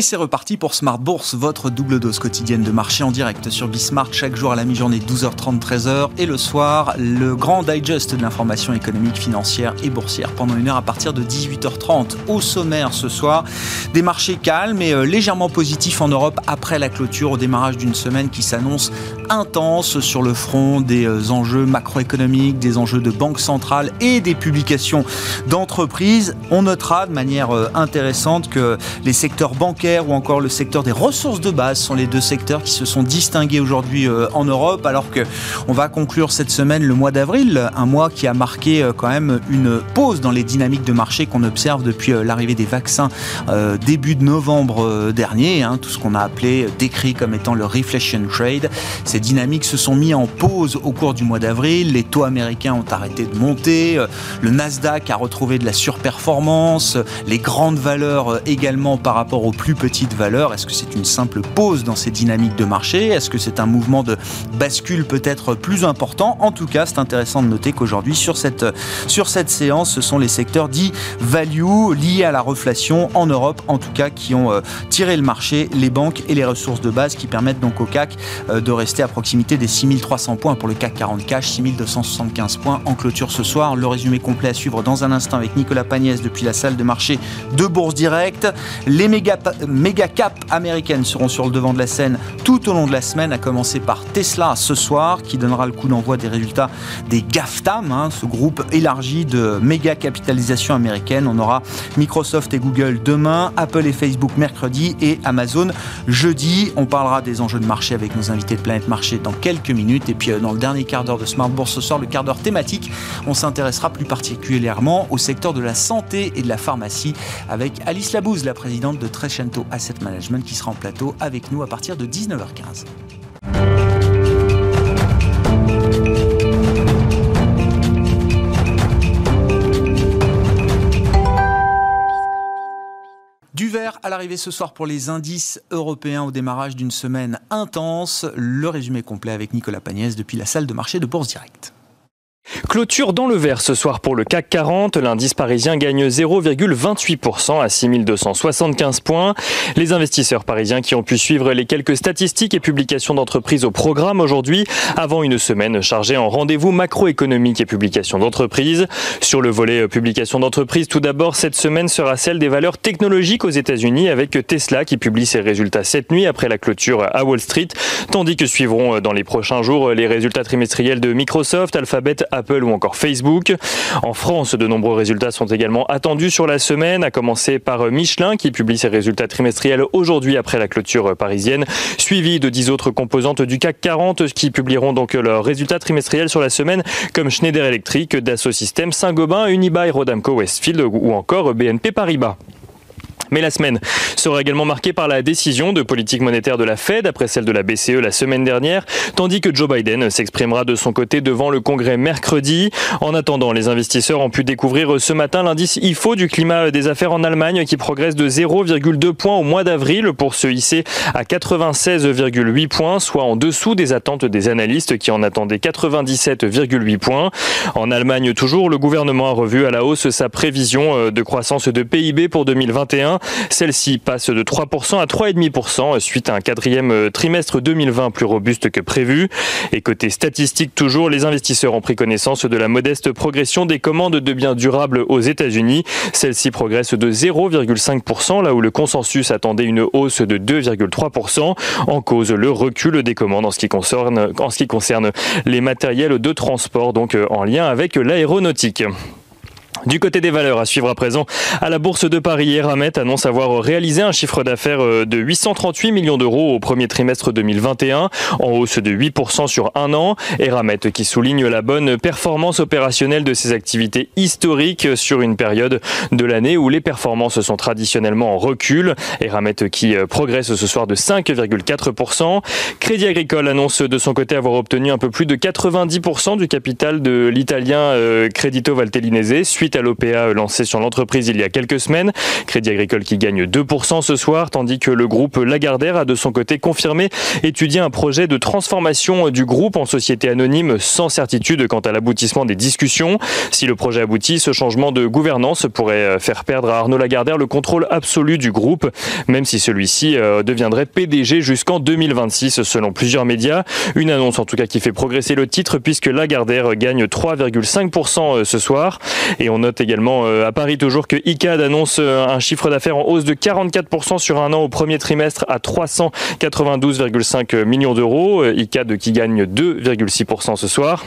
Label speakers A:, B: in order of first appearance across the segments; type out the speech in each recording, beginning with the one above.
A: Et c'est reparti pour Smart Bourse, votre double dose quotidienne de marché en direct sur Bismart chaque jour à la mi-journée 12h30 13h et le soir le grand digest de l'information économique, financière et boursière pendant une heure à partir de 18h30. Au sommaire ce soir, des marchés calmes et euh, légèrement positifs en Europe après la clôture au démarrage d'une semaine qui s'annonce intense sur le front des euh, enjeux macroéconomiques, des enjeux de banque centrale et des publications d'entreprises. On notera de manière euh, intéressante que les secteurs bancaires ou encore le secteur des ressources de base sont les deux secteurs qui se sont distingués aujourd'hui euh, en Europe, alors que on va conclure cette semaine le mois d'avril, un mois qui a marqué euh, quand même une pause dans les dynamiques de marché qu'on observe depuis euh, l'arrivée des vaccins début de novembre dernier, hein, tout ce qu'on a appelé décrit comme étant le reflation trade. Ces dynamiques se sont mis en pause au cours du mois d'avril, les taux américains ont arrêté de monter, le Nasdaq a retrouvé de la surperformance, les grandes valeurs également par rapport aux plus petite valeur Est-ce que c'est une simple pause dans ces dynamiques de marché? Est-ce que c'est un mouvement de bascule peut-être plus important? En tout cas, c'est intéressant de noter qu'aujourd'hui, sur cette, sur cette séance, ce sont les secteurs dits value liés à la reflation en Europe, en tout cas, qui ont euh, tiré le marché, les banques et les ressources de base qui permettent donc au CAC euh, de rester à proximité des 6300 points pour le CAC 40 cash, 6275 points en clôture ce soir. Le résumé complet à suivre dans un instant avec Nicolas Pagnès depuis la salle de marché de Bourse Directe. Les méga méga cap américaines seront sur le devant de la scène tout au long de la semaine, à commencer par Tesla ce soir, qui donnera le coup d'envoi des résultats des GAFTAM, hein, ce groupe élargi de méga capitalisation américaine. On aura Microsoft et Google demain, Apple et Facebook mercredi et Amazon jeudi. On parlera des enjeux de marché avec nos invités de Planète Marché dans quelques minutes. Et puis euh, dans le dernier quart d'heure de Smart Bourse ce soir, le quart d'heure thématique, on s'intéressera plus particulièrement au secteur de la santé et de la pharmacie avec Alice Labouze, la présidente de Asset Management qui sera en plateau avec nous à partir de 19h15. Du vert à l'arrivée ce soir pour les indices européens au démarrage d'une semaine intense. Le résumé complet avec Nicolas Pagnès depuis la salle de marché de Bourse Directe.
B: Clôture dans le vert ce soir pour le CAC 40. L'indice parisien gagne 0,28% à 6275 points. Les investisseurs parisiens qui ont pu suivre les quelques statistiques et publications d'entreprises au programme aujourd'hui, avant une semaine chargée en rendez-vous macroéconomique et publications d'entreprises. Sur le volet publication d'entreprises, tout d'abord, cette semaine sera celle des valeurs technologiques aux États-Unis avec Tesla qui publie ses résultats cette nuit après la clôture à Wall Street, tandis que suivront dans les prochains jours les résultats trimestriels de Microsoft, Alphabet, Apple ou encore Facebook. En France, de nombreux résultats sont également attendus sur la semaine, à commencer par Michelin qui publie ses résultats trimestriels aujourd'hui après la clôture parisienne, suivi de dix autres composantes du CAC 40 qui publieront donc leurs résultats trimestriels sur la semaine comme Schneider Electric, Dassault Systèmes, Saint-Gobain, Unibail, Rodamco, Westfield ou encore BNP Paribas. Mais la semaine sera également marquée par la décision de politique monétaire de la Fed après celle de la BCE la semaine dernière, tandis que Joe Biden s'exprimera de son côté devant le Congrès mercredi. En attendant, les investisseurs ont pu découvrir ce matin l'indice IFO du climat des affaires en Allemagne qui progresse de 0,2 points au mois d'avril pour se hisser à 96,8 points, soit en dessous des attentes des analystes qui en attendaient 97,8 points. En Allemagne toujours, le gouvernement a revu à la hausse sa prévision euh, de croissance de PIB pour 2021. Celle-ci passe de 3% à 3,5% suite à un quatrième euh, trimestre 2020 plus robuste que prévu. Et côté statistique toujours, les investisseurs ont pris connaissance de la modeste progression des commandes de biens durables aux États-Unis. Celle-ci progresse de 0,5% là où le consensus attendait une hausse de 2,3%. En cause le recul des commandes en ce qui concerne, en ce qui concerne les matériels de transport donc euh, en lien avec l'aéronautique. Du côté des valeurs, à suivre à présent, à la Bourse de Paris, Eramet annonce avoir réalisé un chiffre d'affaires euh, de 838 millions d'euros au premier trimestre 2021, en hausse de 8% sur un an. Eramet qui souligne la bonne performance opérationnelle de ses activités historiques sur une période de l'année où les performances sont traditionnellement en recul. Eramet qui euh, progresse ce soir de 5,4%. Crédit Agricole annonce de son côté avoir obtenu un peu plus de 90% du capital de l'italien euh, Credito Valtellinese suite à l'OPA lancé sur l'entreprise il y a quelques semaines. Crédit Agricole qui gagne 2% ce soir, tandis que le groupe Lagardère a de son côté confirmé étudier un projet de transformation du groupe en société anonyme sans certitude quant à l'aboutissement des discussions. Si le projet aboutit, ce changement de gouvernance pourrait faire perdre à Arnaud Lagardère le contrôle absolu du groupe, même si celui-ci euh, deviendrait PDG jusqu'en 2026 selon plusieurs médias. Une annonce en tout cas qui fait progresser le titre puisque Lagardère gagne 3,5% euh, ce soir. On note également euh, à Paris toujours que ICAD annonce un chiffre d'affaires en hausse de 44% sur un an au premier trimestre à 392,5 millions d'euros. ICAD qui gagne 2,6% ce soir.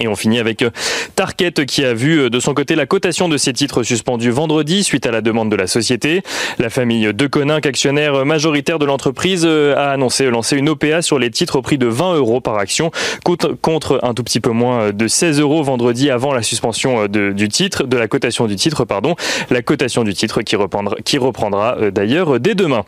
B: Et on finit avec euh, Target qui a vu euh, de son côté la cotation de ses titres suspendus vendredi suite à la demande de la société. La famille De Coninck, actionnaire majoritaire de l'entreprise, euh, a annoncé lancer une OPA sur les titres au prix de 20 euros par action contre un tout petit peu moins de 16 euros vendredi avant la suspension du titre, de la cotation du titre, pardon. La cotation du titre qui reprendra d'ailleurs dès demain.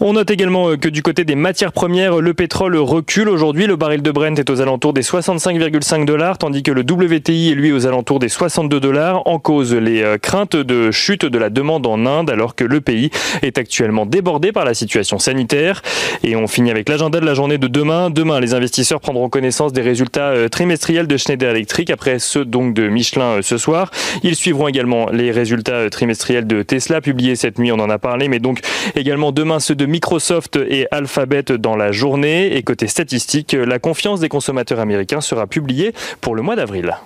B: On note également que du côté des matières premières, le pétrole recule aujourd'hui. Le baril de Brent est aux alentours des 65,5 dollars tandis que le WTI est lui aux alentours des 62 dollars, en cause les euh, craintes de chute de la demande en Inde, alors que le pays est actuellement débordé par la situation sanitaire. Et on finit avec l'agenda de la journée de demain. Demain, les investisseurs prendront connaissance des résultats euh, trimestriels de Schneider Electric, après ceux donc de Michelin euh, ce soir. Ils suivront également les résultats trimestriels de Tesla, publiés cette nuit, on en a parlé, mais donc également demain ceux de Microsoft et Alphabet dans la journée. Et côté statistique, la confiance des consommateurs américains sera publiée pour le mois d'avril.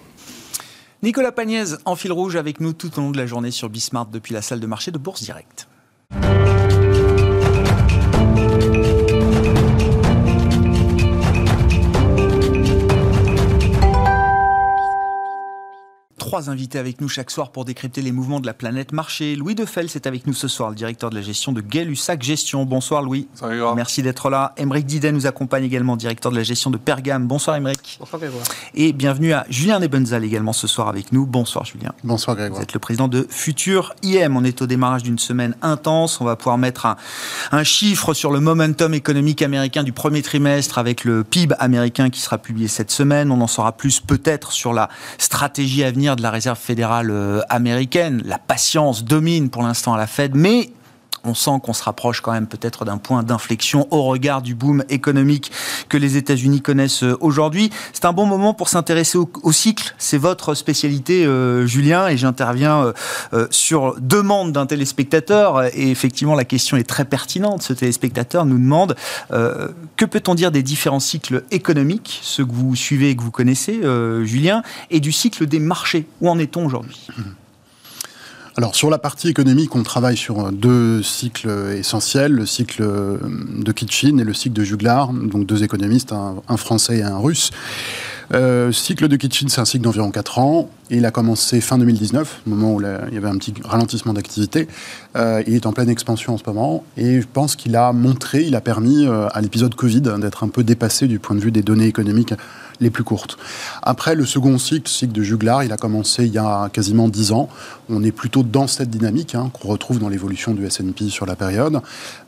A: Nicolas Pagnès en fil rouge avec nous tout au long de la journée sur Bismart depuis la salle de marché de Bourse Direct. Trois invités avec nous chaque soir pour décrypter les mouvements de la planète marché. Louis Defels est avec nous ce soir, le directeur de la gestion de Gay-Lussac Gestion. Bonsoir Louis.
C: Bonsoir
A: Merci d'être là. Émeric Didet nous accompagne également, directeur de la gestion de Pergame. Bonsoir Émeric.
D: Bonsoir Grégoire.
A: Et bienvenue à Julien Nebenzal également ce soir avec nous. Bonsoir Julien.
C: Bonsoir Grégoire.
A: Vous êtes le président de Futur IM. On est au démarrage d'une semaine intense. On va pouvoir mettre un, un chiffre sur le momentum économique américain du premier trimestre avec le PIB américain qui sera publié cette semaine. On en saura plus peut-être sur la stratégie à venir de la Réserve fédérale euh, américaine. La patience domine pour l'instant à la Fed, mais on sent qu'on se rapproche quand même peut-être d'un point d'inflexion au regard du boom économique que les États-Unis connaissent euh, aujourd'hui. C'est un bon moment pour s'intéresser au, cycle. C'est votre spécialité, euh, Julien, et j'interviens sur demande d'un téléspectateur. Et effectivement, la question est très pertinente. Ce téléspectateur nous demande que peut-on dire des différents cycles économiques, ceux que vous suivez et que vous connaissez, Julien, et du cycle des marchés? Où en est-on aujourd'hui?
C: alors sur la partie économique, on travaille sur deux cycles essentiels, le cycle de Kitchin et le cycle de Juglar, donc deux économistes, un, français et un russe. Euh, cycle de Kitchin, c'est un cycle d'environ 4 ans. il a commencé fin 2019, au moment où il y avait un petit ralentissement d'activité. Euh, il est en pleine expansion en ce moment. Et je pense qu'il a montré, il a permis euh, à l'épisode Covid d'être un peu dépassé du point de vue des données économiques les plus courtes. Après, le second cycle, cycle de Juglar, il a commencé il y a quasiment 10 ans. On est plutôt dans cette dynamique hein, qu'on retrouve dans l'évolution du S&P sur la période.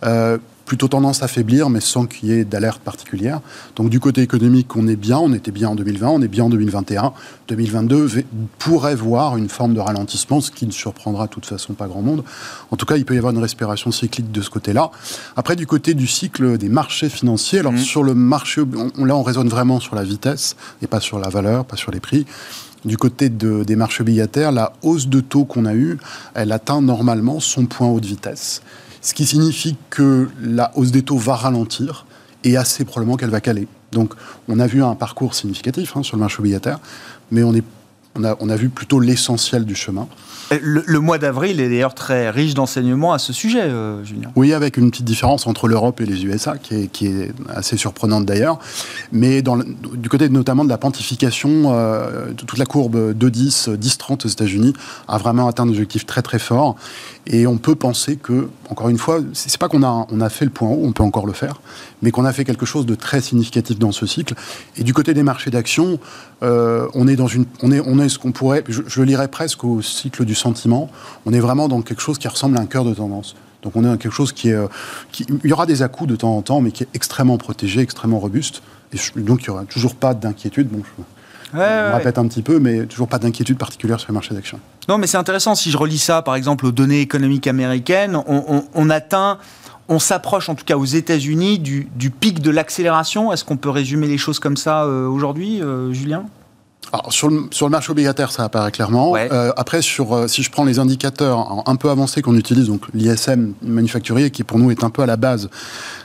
C: Euh, plutôt tendance à faiblir, mais sans qu'il y ait d'alerte particulière. Donc du côté économique, on est bien, on était bien en 2020, on est bien en 2021. 2022 pourrait voir une forme de ralentissement, ce qui ne surprendra de toute façon pas grand monde. En tout cas, il peut y avoir une respiration cyclique de ce côté-là. Après, du côté du cycle des marchés financiers, alors mmh. sur le marché, là on raisonne vraiment sur la vitesse et pas sur la valeur, pas sur les prix du côté des marchés obligataires, la hausse de taux qu'on a eue, elle atteint normalement son point haut de vitesse ce qui signifie que la hausse des taux va ralentir et assez probablement qu'elle va caler. Donc on a vu un parcours significatif hein, sur le marché obligataire, mais on, est, on, a, on a vu plutôt l'essentiel du chemin.
A: Le, mois d'avril est d'ailleurs très riche d'enseignements à ce sujet, euh, Julien.
C: Oui, avec une petite différence entre l'Europe et les USA, qui est, qui est assez surprenante d'ailleurs. Mais dans du côté notamment de la quantification, euh, toute la courbe 2-10, 10-30 aux États-Unis a vraiment atteint un objectif très très fort. Et on peut penser que, encore une fois, c'est pas qu'on a, on a fait le point haut, on peut encore le faire, mais qu'on a fait quelque chose de très significatif dans ce cycle. Et du côté des marchés d'actions, euh, on est dans une, on est, on est ce qu'on pourrait, je, je le lirais presque au cycle du sentiment. On est vraiment dans quelque chose qui ressemble à un cœur de tendance. Donc on est dans quelque chose qui est, euh, qui, il y aura des à-coups de temps en temps, mais qui est extrêmement protégé, extrêmement robuste. Et donc il n'y aura toujours pas d'inquiétude. Bon, on répète un petit peu, mais toujours pas d'inquiétude particulière sur les marchés d'actions.
A: Non, mais c'est intéressant. Si je relis ça, par exemple, aux données économiques américaines, on, atteint on s'approche en tout cas aux États-Unis du, pic de l'accélération. Est-ce qu'on peut résumer les choses comme ça euh, aujourd'hui, euh, Julien?
C: Sur, le, sur, le, marché obligataire, ça apparaît clairement. Euh, après, sur, si je prends les indicateurs un peu avancés qu'on utilise, donc l'ISM manufacturier, qui pour nous est un peu à la base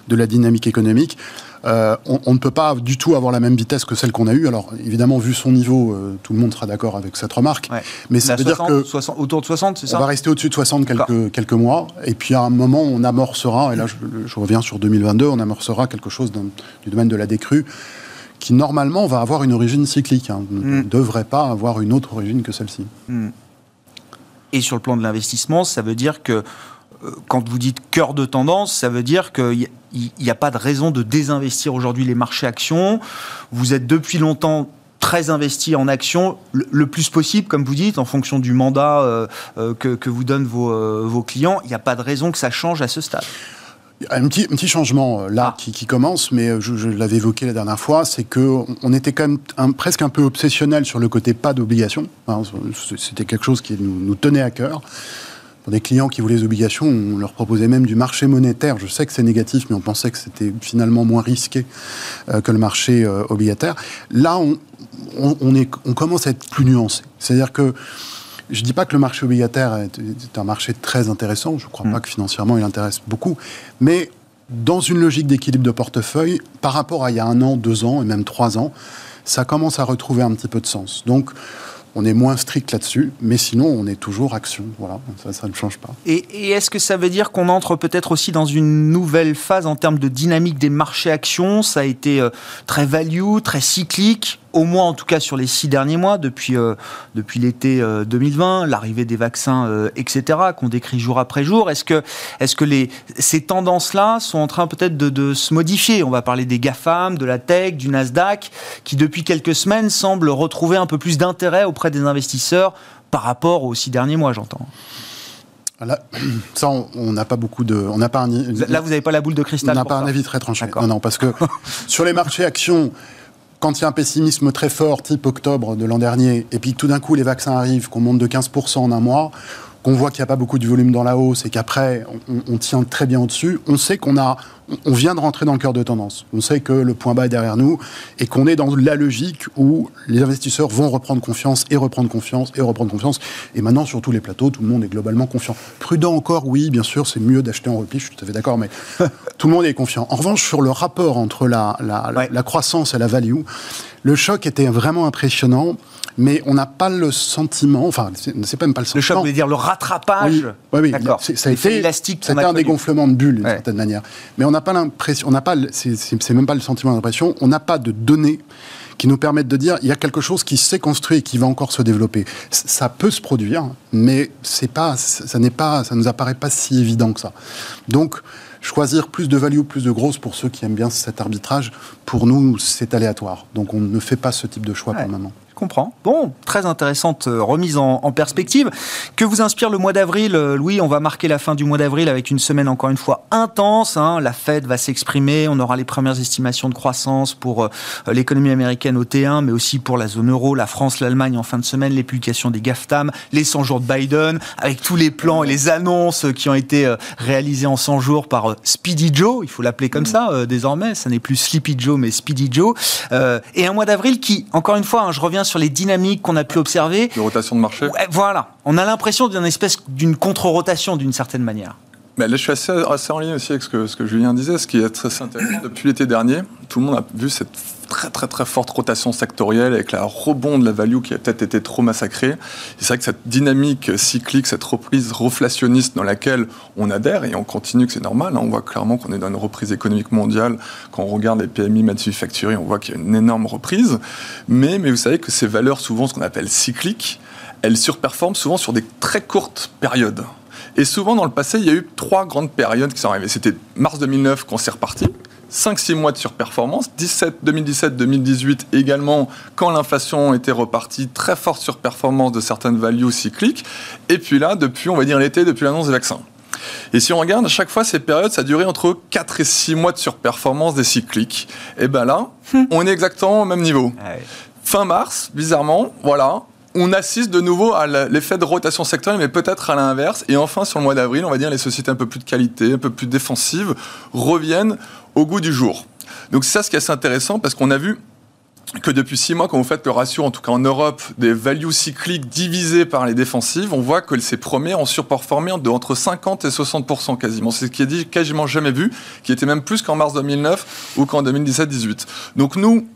C: de la dynamique économique, euh, on, ne peut pas du tout avoir la même vitesse que celle qu'on a eue. Alors, évidemment, vu son niveau, euh, tout le monde sera d'accord avec cette remarque.
A: Mais ça veut dire que. autour de 60, c'est ça
C: On va rester au-dessus de 60 quelques, quelques mois. Et puis, à un moment, on amorcera, et là, je, reviens sur 2022, on amorcera quelque chose du domaine de la décrue qui, normalement, va avoir une origine cyclique. Hein. ne hmm. devrait pas avoir une autre origine que celle-ci. Hmm.
A: Et sur le plan de l'investissement, ça veut dire que euh, quand vous dites cœur de tendance, ça veut dire qu'il n'y a pas de raison de désinvestir aujourd'hui les marchés actions. Vous êtes depuis longtemps très investi en actions le, plus possible, comme vous dites, en fonction du mandat euh, euh, que, vous donnent vos, clients. Il n'y a pas de raison que ça change à ce stade.
C: Un petit, petit changement là ah. qui, commence, mais je, l'avais évoqué la dernière fois, c'est que on était quand même presque un peu obsessionnel sur le côté pas d'obligation. C'était quelque chose qui nous, nous tenait à cœur des clients qui voulaient les obligations, on leur proposait même du marché monétaire. Je sais que c'est négatif, mais on pensait que c'était finalement moins risqué euh, que le marché euh, obligataire. Là, on, on, est, on commence à être plus nuancé. C'est-à-dire que je ne dis pas que le marché obligataire est, un marché très intéressant, je ne crois mm. pas que financièrement il intéresse beaucoup, mais dans une logique d'équilibre de portefeuille, par rapport à il y a un an, deux ans et même trois ans, ça commence à retrouver un petit peu de sens. Donc, on est moins strict là-dessus, mais sinon, on est toujours action. Voilà, ça, ne change pas.
A: Et, est-ce que ça veut dire qu'on entre peut-être aussi dans une nouvelle phase en termes de dynamique des marchés actions? Ça a été euh, très value, très cyclique? Au moins en tout cas sur les six derniers mois, depuis, euh, depuis l'été 2020, euh, l'arrivée des vaccins, euh, etc., qu'on décrit jour après jour. Est-ce que, est que les, ces tendances-là sont en train peut-être de, de, se modifier? On va parler des GAFAM, de la tech, du Nasdaq, qui depuis quelques semaines semblent retrouver un peu plus d'intérêt auprès des investisseurs par rapport aux six derniers mois, j'entends.
C: Là, ça, on n'a pas beaucoup de. On n'a pas
A: Là, vous n'avez pas la boule de cristal.
C: On n'a pas un avis très tranché. Non, non, parce que sur les marchés actions, quand il y a un pessimisme très fort, type octobre de l'an dernier, et puis tout d'un coup les vaccins arrivent, qu'on monte de 15% en un mois, qu'on voit qu'il n'y a pas beaucoup de volume dans la hausse et qu'après on, tient très bien au-dessus, on sait qu'on a, on vient de rentrer dans le cœur de tendance. On sait que le point bas est derrière nous et qu'on est dans la logique où les investisseurs vont reprendre confiance et reprendre confiance et reprendre confiance. Et maintenant, sur tous les plateaux, tout le monde est globalement confiant. Prudent encore, oui, bien sûr, c'est mieux d'acheter en repli, je suis tout à fait d'accord, mais tout le monde est confiant. En revanche, sur le rapport entre la, la croissance et la value, le choc était vraiment impressionnant mais on n'a pas le sentiment, enfin, c'est même pas le sentiment.
A: Le choc, veut dire le rattrapage.
C: Oui, oui, D'accord. Ça a été, élastique. C'était un dégonflement de bulles d'une certaine manière. Mais on n'a pas l'impression, on n'a pas, c'est même pas le sentiment d'impression, on n'a pas de données qui nous permettent de dire il y a quelque chose qui s'est construit et qui va encore se développer. Ça peut se produire, mais c'est pas, ça n'est pas, ça nous apparaît pas si évident que ça. Donc choisir plus de value, plus de grosses pour ceux qui aiment bien cet arbitrage, pour nous, c'est aléatoire. Donc on ne fait pas ce type de choix pour le moment
A: comprends. Bon, très intéressante euh, remise en, perspective. Que vous inspire le mois d'avril euh, Louis, on va marquer la fin du mois d'avril avec une semaine encore une fois intense. Hein. La Fed va s'exprimer, on aura les premières estimations de croissance pour euh, l'économie américaine au T1, mais aussi pour la zone euro, la France, l'Allemagne en fin de semaine, les publications des GAFTAM, les 100 jours de Biden, avec tous les plans et les annonces qui ont été réalisés en 100 jours par Speedy Joe, il faut l'appeler comme ça désormais, ça n'est plus Sleepy Joe, mais Speedy Joe. et un mois d'avril qui, encore une fois, hein, je reviens sur les dynamiques qu'on a pu observer.
D: De rotation de marché
A: Voilà. On a l'impression d'une espèce d'une contre-rotation d'une certaine manière.
D: Mais là, je suis assez, assez, en ligne aussi avec ce que, ce que Julien disait. Ce qui est très intéressant, depuis l'été dernier, tout le monde a vu cette très très très forte rotation sectorielle avec la rebond de la value qui a peut-être été trop massacrée. C'est vrai que cette dynamique cyclique, cette reprise reflationniste dans laquelle on adhère et on continue que c'est normal, hein. on voit clairement qu'on est dans une reprise économique mondiale. Quand on regarde les PMI manufacturiers, on voit qu'il y a une énorme reprise. Mais, mais vous savez que ces valeurs, souvent ce qu'on appelle cycliques, elles surperforment souvent sur des très courtes périodes. Et souvent, dans le passé, il y a eu trois grandes périodes qui sont arrivées. C'était mars 2009 quand c'est reparti. 5-6 mois de surperformance, 17, 2017, 2018 également, quand l'inflation était repartie, très forte surperformance de certaines values cycliques, et puis là, depuis, on va dire l'été, depuis l'annonce des vaccins. Et si on regarde, à chaque fois, ces périodes, ça a duré entre 4 et 6 mois de surperformance des cycliques. Et bien là, hmm. on est exactement au même niveau. Ah fin mars, bizarrement, voilà, on assiste de nouveau à l'effet de rotation sectorielle, mais peut-être à l'inverse. Et enfin, sur le mois d'avril, on va dire les sociétés un peu plus de qualité, un peu plus défensives, reviennent au goût du jour. Donc c'est ça ce qui est assez intéressant, parce qu'on a vu que depuis six mois, quand vous faites le ratio, en tout cas en Europe, des values cycliques divisées par les défensives, on voit que ces premières ont surperformé de entre 50 et 60% quasiment. C'est ce qui est dit quasiment jamais vu, qui était même plus qu'en mars 2009 ou qu'en 2017-18. Donc nous,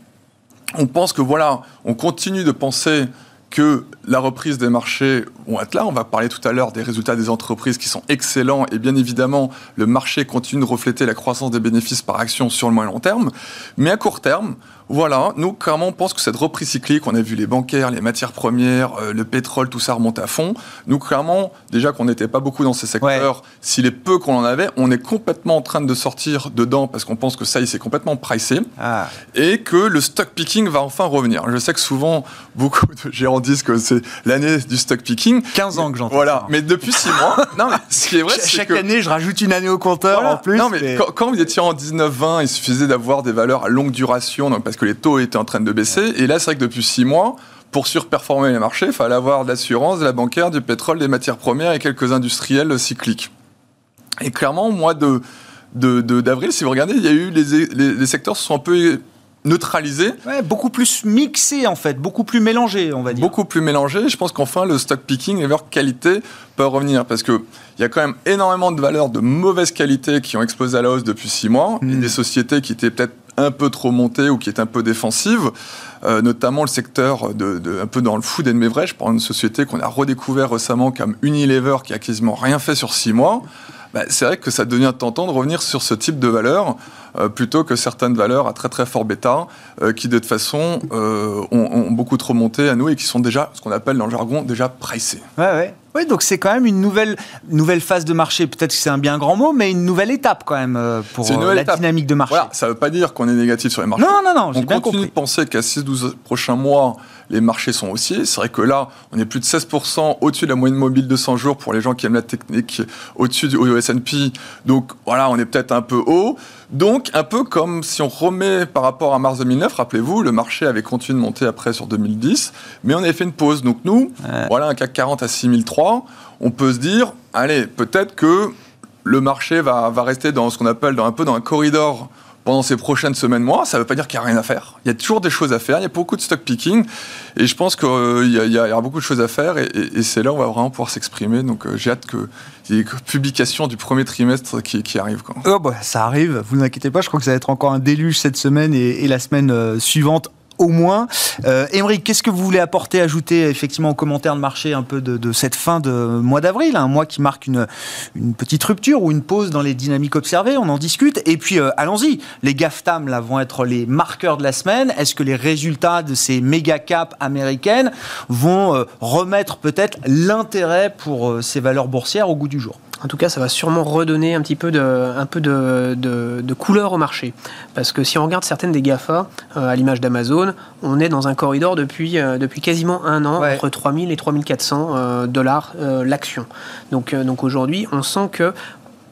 D: on pense que voilà, on continue de penser que la reprise des marchés vont être là. On va parler tout à l'heure des résultats des entreprises qui sont excellents et bien évidemment, le marché continue de refléter la croissance des bénéfices par action sur le moyen long terme. Mais à court terme, voilà, nous, clairement, on pense que cette reprise cyclique, on a vu les bancaires, les matières premières, euh, le pétrole, tout ça remonte à fond. Nous, clairement, déjà qu'on n'était pas beaucoup dans ces secteurs, s'il est peu qu'on en avait, on est complètement en train de sortir dedans parce qu'on pense que ça y c'est complètement pricé ah. et que le stock picking va enfin revenir. Je sais que souvent, beaucoup de gérants disent que c'est l'année du stock picking.
A: 15 ans que j'entends.
D: Voilà, mais depuis 6 mois, non, mais ce qui est vrai,
A: Chaque année, je rajoute une année au compteur en plus.
D: Non, mais, Quand, vous étiez en 19-20, il suffisait d'avoir des valeurs à longue duration, donc parce que les taux étaient en train de baisser. Et là, c'est vrai que depuis six mois, pour surperformer les marchés, il fallait avoir de l'assurance, de la bancaire, du pétrole, des matières premières et quelques industriels cycliques. Et clairement, au mois de, d'avril, si vous regardez, il y a eu les, les, secteurs se sont un peu neutralisés.
A: Ouais, beaucoup plus mixés en fait, beaucoup plus mélangés, on va dire.
D: Beaucoup plus mélangés. Je pense qu'enfin, le stock picking et leur qualité peut revenir parce que il y a quand même énormément de valeurs de mauvaise qualité qui ont explosé à la hausse depuis six mois. Mmh. des sociétés qui étaient peut-être un peu trop montée ou qui est un peu défensive, euh, notamment le secteur de, un peu dans le food and beverage, pour une société qu'on a redécouvert récemment comme Unilever qui a quasiment rien fait sur six mois. Bah, c'est vrai que ça devient tentant de revenir sur ce type de valeur euh, plutôt que certaines valeurs à très très fort bêta euh, qui de toute façon ont, ont, beaucoup trop monté à nous et qui sont déjà ce qu'on appelle dans le jargon déjà pricées.
A: Ouais, ouais. Oui, donc c'est quand même une nouvelle, nouvelle phase de marché. Peut-être que c'est un bien grand mot, mais une nouvelle étape quand même euh, pour euh, la dynamique de marché.
D: ça ne veut pas dire qu'on est négatif sur les marchés.
A: Non, non, non,
D: On continue de penser qu'à 6-12 prochains mois, les marchés sont haussiers. C'est vrai que là, on est plus de 16% au-dessus de la moyenne mobile de 100 jours pour les gens qui aiment la technique, au-dessus du S&P. Donc voilà, on est peut-être un peu haut. Donc un peu comme si on remet par rapport à mars 2009, rappelez-vous, le marché avait continué de monter après sur 2010, mais on avait fait une pause. Donc nous, voilà un CAC 40 à 6003, on peut se dire, allez, peut-être que le marché va, va rester dans ce qu'on appelle dans, un peu dans un corridor pendant ces prochaines semaines, mois. Ça ne veut pas dire qu'il n'y a rien à faire. Il y a toujours des choses à faire. Il y a beaucoup de stock picking. Et je pense qu'il y, y, aura beaucoup de choses à faire. Et, c'est là où on va vraiment pouvoir s'exprimer. Donc euh, j'ai hâte ait des publications du premier trimestre qui, arrivent.
A: Oh bah, ça arrive. Vous n'inquiétez pas. Je crois que ça va être encore un déluge cette semaine et, et la semaine euh, suivante au moins. Euh, qu'est-ce que vous voulez apporter, ajouter effectivement aux commentaires de marché un peu de, cette fin de mois d'avril, un mois qui marque une, une, petite rupture ou une pause dans les dynamiques observées, on en discute. Et puis euh, allons-y, les GAFTAM là vont être les marqueurs de la semaine. Est-ce que les résultats de ces méga caps américaines vont euh, remettre peut-être l'intérêt pour euh, ces valeurs boursières au goût du jour?
E: En tout cas, ça va sûrement redonner un petit peu de, un peu de, couleur au marché. Parce que si on regarde certaines des GAFA, euh, à l'image d'Amazon, on est dans un corridor depuis, euh, depuis quasiment un an, entre 3000 et 3400 euh, dollars l'action. Donc, donc aujourd'hui, on sent que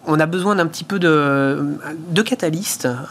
E: on a besoin d'un petit peu de, de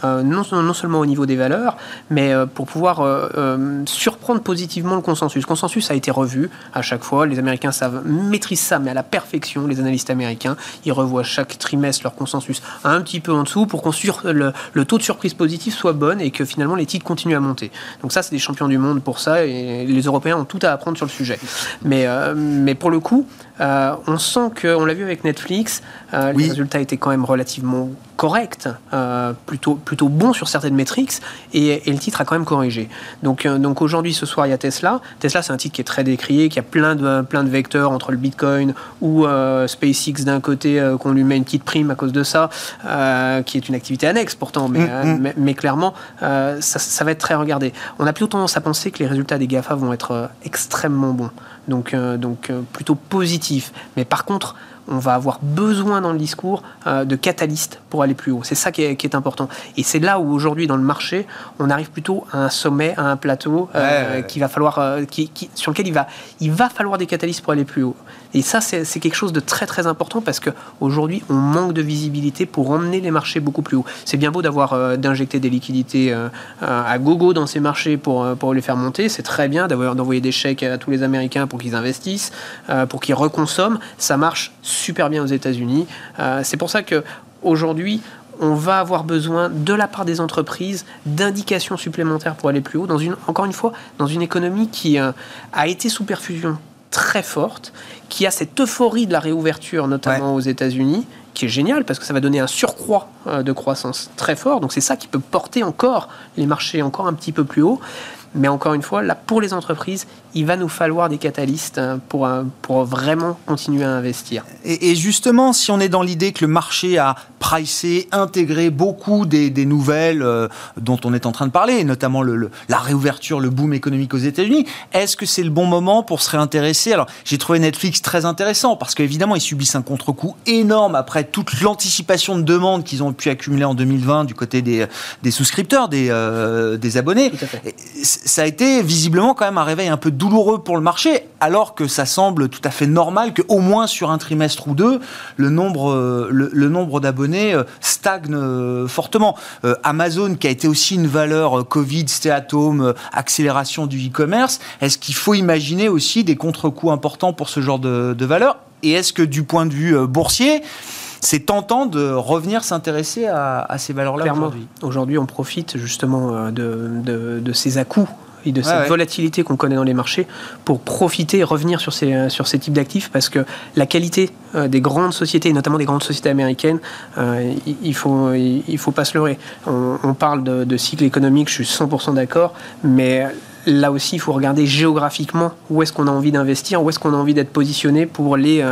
E: euh, non, seulement au niveau des valeurs, mais euh, pour pouvoir euh, surprendre positivement le consensus. Le consensus a été revu à chaque fois. Les Américains savent, maîtrisent ça, mais à la perfection. Les analystes américains, ils revoient chaque trimestre leur consensus un petit peu en dessous pour qu'on le, le, taux de surprise positif soit bon et que finalement les titres continuent à monter. Donc ça, c'est des champions du monde pour ça et les Européens ont tout à apprendre sur le sujet. Mais, mais pour le coup, on sent que, on l'a vu avec Netflix, les résultats était quand même relativement correct, euh, plutôt, plutôt bon sur certaines métriques, et, le titre a quand même corrigé. Donc, euh, donc aujourd'hui, ce soir, il y a Tesla. Tesla, c'est un titre qui est très décrié, qui a plein de, plein de vecteurs entre le Bitcoin ou euh, SpaceX d'un côté, qu'on lui met une petite prime à cause de ça, qui est une activité annexe pourtant, mais, mm, mm. mais, clairement, ça, ça, va être très regardé. On a plutôt tendance à penser que les résultats des GAFA vont être extrêmement bons, donc, donc plutôt positifs. Mais par contre, on va avoir besoin dans le discours de catalystes pour aller plus haut. C'est ça qui est, important. Et c'est là où aujourd'hui dans le marché, on arrive plutôt à un sommet, à un plateau qui va falloir, qui, sur lequel il va, il va falloir des catalystes pour aller plus haut. Et ça, c'est quelque chose de très très important parce qu'aujourd'hui, on manque de visibilité pour emmener les marchés beaucoup plus haut. C'est bien beau d'avoir euh, d'injecter des liquidités euh, à gogo dans ces marchés pour, euh, pour les faire monter. C'est très bien d'avoir d'envoyer des chèques à tous les Américains pour qu'ils investissent, pour qu'ils reconsomment. Ça marche super bien aux États-Unis. c'est pour ça que aujourd'hui, on va avoir besoin de la part des entreprises d'indications supplémentaires pour aller plus haut. Dans une, encore une fois, dans une économie qui a été sous perfusion très forte, qui a cette euphorie de la réouverture, notamment aux États-Unis, qui est génial parce que ça va donner un surcroît euh, de croissance très fort. Donc c'est ça qui peut porter encore les marchés encore un petit peu plus haut. Mais encore une fois, là, pour les entreprises, il va nous falloir des catalystes hein, pour, euh, pour vraiment continuer à investir.
A: Et, justement, si on est dans l'idée que le marché a pricé, intégré beaucoup des, des nouvelles euh, dont on est en train de parler, notamment le, la réouverture, le boom économique aux États-Unis, est-ce que c'est le bon moment pour se réintéresser? Alors, j'ai trouvé Netflix très intéressant parce qu'évidemment, ils subissent un contre-coup énorme après toute l'anticipation de demandes qu'ils ont pu accumuler en 2020 du côté des, des souscripteurs, des, euh, des abonnés. Ça a été visiblement quand même un réveil un peu douloureux pour le marché, alors que ça semble tout à fait normal qu'au moins sur un trimestre ou deux, le nombre, euh, le, nombre d'abonnés euh, stagne euh, fortement. Amazon, qui a été aussi une valeur Covid, stay at home, accélération du e-commerce, est-ce qu'il faut imaginer aussi des contre-coups importants pour ce genre de, de valeur? Et est-ce que du point de vue boursier, c'est tentant de revenir s'intéresser à, ces valeurs-là aujourd'hui?
E: Aujourd'hui, on profite justement de, de, de ces à-coups et de cette volatilité qu'on connaît dans les marchés pour profiter et revenir sur ces, euh, sur ces types d'actifs parce que la qualité euh, des grandes sociétés, et notamment des grandes sociétés américaines, euh, il faut, il faut pas se leurrer. On, parle de, de, cycle économique, je suis 100% d'accord, mais là aussi, il faut regarder géographiquement où est-ce qu'on a envie d'investir, où est-ce qu'on a envie d'être positionné pour les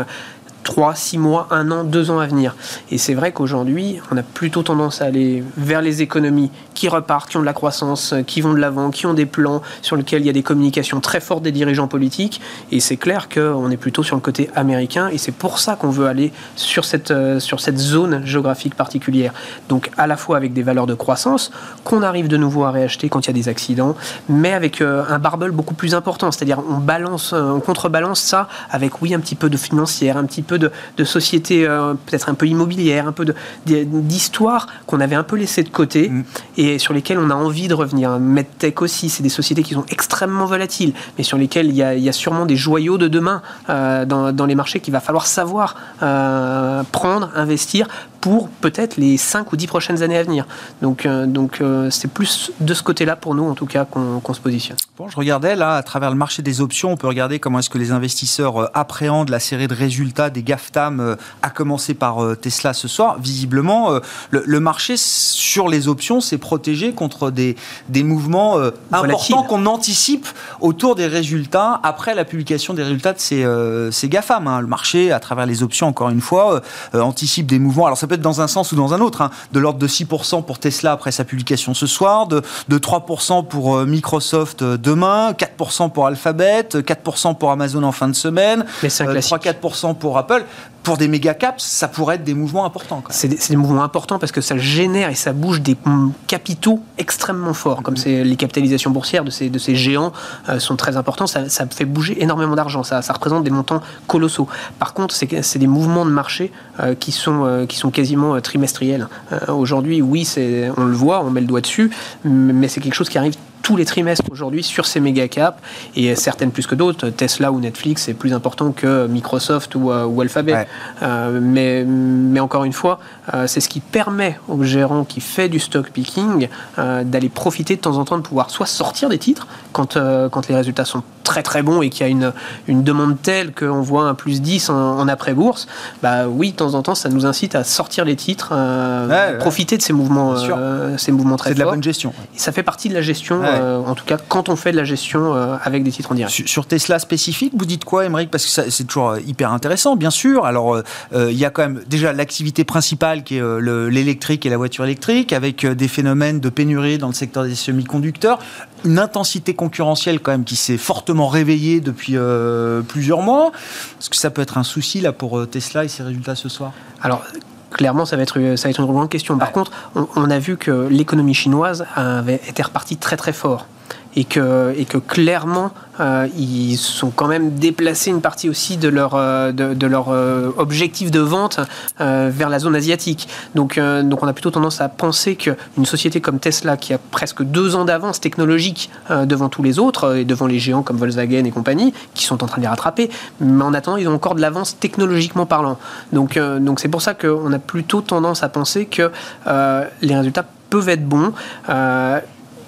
E: 3, 6 mois, 1 an, 2 ans à venir. Et c'est vrai qu'aujourd'hui, on a plutôt tendance à aller vers les économies qui repartent, qui ont de la croissance, qui vont de l'avant, qui ont des plans sur lesquels il y a des communications très fortes des dirigeants politiques. Et c'est clair qu'on est plutôt sur le côté américain. Et c'est pour ça qu'on veut aller sur cette, euh, sur cette zone géographique particulière. Donc à la fois avec des valeurs de croissance, qu'on arrive de nouveau à réacheter quand il y a des accidents, mais avec euh, un barbel beaucoup plus important. C'est-à-dire on balance, euh, on contrebalance ça avec oui un petit peu de financière, un petit peu de, sociétés euh, peut-être un peu immobilières, un peu d'histoires qu'on avait un peu laissées de côté mm. et sur lesquelles on a envie de revenir. MedTech aussi, c'est des sociétés qui sont extrêmement volatiles, mais sur lesquelles il y a, sûrement des joyaux de demain euh, dans, les marchés qu'il va falloir savoir euh, prendre, investir pour peut-être les 5 ou 10 prochaines années à venir. Donc, euh, donc euh, c'est plus de ce côté-là pour nous, en tout cas, qu'on se positionne.
A: Bon, je regardais là, à travers le marché des options, on peut regarder comment est-ce que les investisseurs euh, appréhendent la série de résultats des GAFTAM, à commencer par Tesla ce soir. Visiblement, le, marché sur les options s'est protégé contre des, des mouvements importants qu'on anticipe autour des résultats après la publication des résultats de ces, ces GAFAM. Hein. Le marché, à travers les options, encore une fois, anticipe des mouvements. Alors, ça peut être dans un sens ou dans un autre, hein. de l'ordre de 6% pour Tesla après sa publication ce soir, de, de 3% pour euh, Microsoft euh, demain, 4% pour Alphabet, 4% pour Amazon en fin de semaine, 3-4% euh, pour Apple pour des méga caps, ça pourrait être des mouvements importants.
E: C'est des, mouvements importants parce que ça génère et ça bouge des capitaux extrêmement forts, comme c'est les capitalisations boursières de ces, de ces géants euh, sont très importants. Ça, fait bouger énormément d'argent, ça, ça, représente des montants colossaux. Par contre, c'est des mouvements de marché euh, qui, sont, euh, qui sont quasiment trimestriels. Aujourd'hui, oui, on le voit, on met le doigt dessus, mais c'est quelque chose qui arrive tous les trimestres aujourd'hui sur ces méga caps et certaines plus que d'autres. Tesla ou Netflix c'est plus important que Microsoft ou, euh, Alphabet. Euh, mais, mais encore une fois, euh, c'est ce qui permet au gérant qui fait du stock picking d'aller profiter de temps en temps de pouvoir soit sortir des titres quand, quand les résultats sont très très bons et qu'il y a une, une demande telle qu'on voit un plus 10 en, après-bourse. Bah oui, de temps en temps, ça nous incite à sortir les titres, profiter de ces mouvements, ces mouvements très forts.
A: C'est de la bonne gestion.
E: Et ça fait partie de la gestion en tout cas quand on fait de la gestion avec des titres en direct.
A: Sur, Tesla spécifique, vous dites quoi, Émeric? Parce que c'est toujours hyper intéressant, bien sûr. Alors, il y a quand même déjà l'activité principale qui est l'électrique et la voiture électrique, avec des phénomènes de pénurie dans le secteur des semi-conducteurs, une intensité concurrentielle quand même qui s'est fortement réveillée depuis plusieurs mois. Est-ce que ça peut être un souci là pour Tesla et ses résultats ce soir?
E: Alors, clairement, ça va être, ça va être une grande question. Par contre, on, a vu que l'économie chinoise avait été repartie très très fort et que, clairement, euh, ils sont quand même déplacés une partie aussi de leur, euh, euh, objectif de vente vers la zone asiatique. Donc, donc on a plutôt tendance à penser qu'une société comme Tesla, qui a presque deux ans d'avance technologique devant tous les autres, et devant les géants comme Volkswagen et compagnie, qui sont en train de les rattraper, mais en attendant, ils ont encore de l'avance technologiquement parlant. Donc donc c'est pour ça qu'on a plutôt tendance à penser que les résultats peuvent être bons.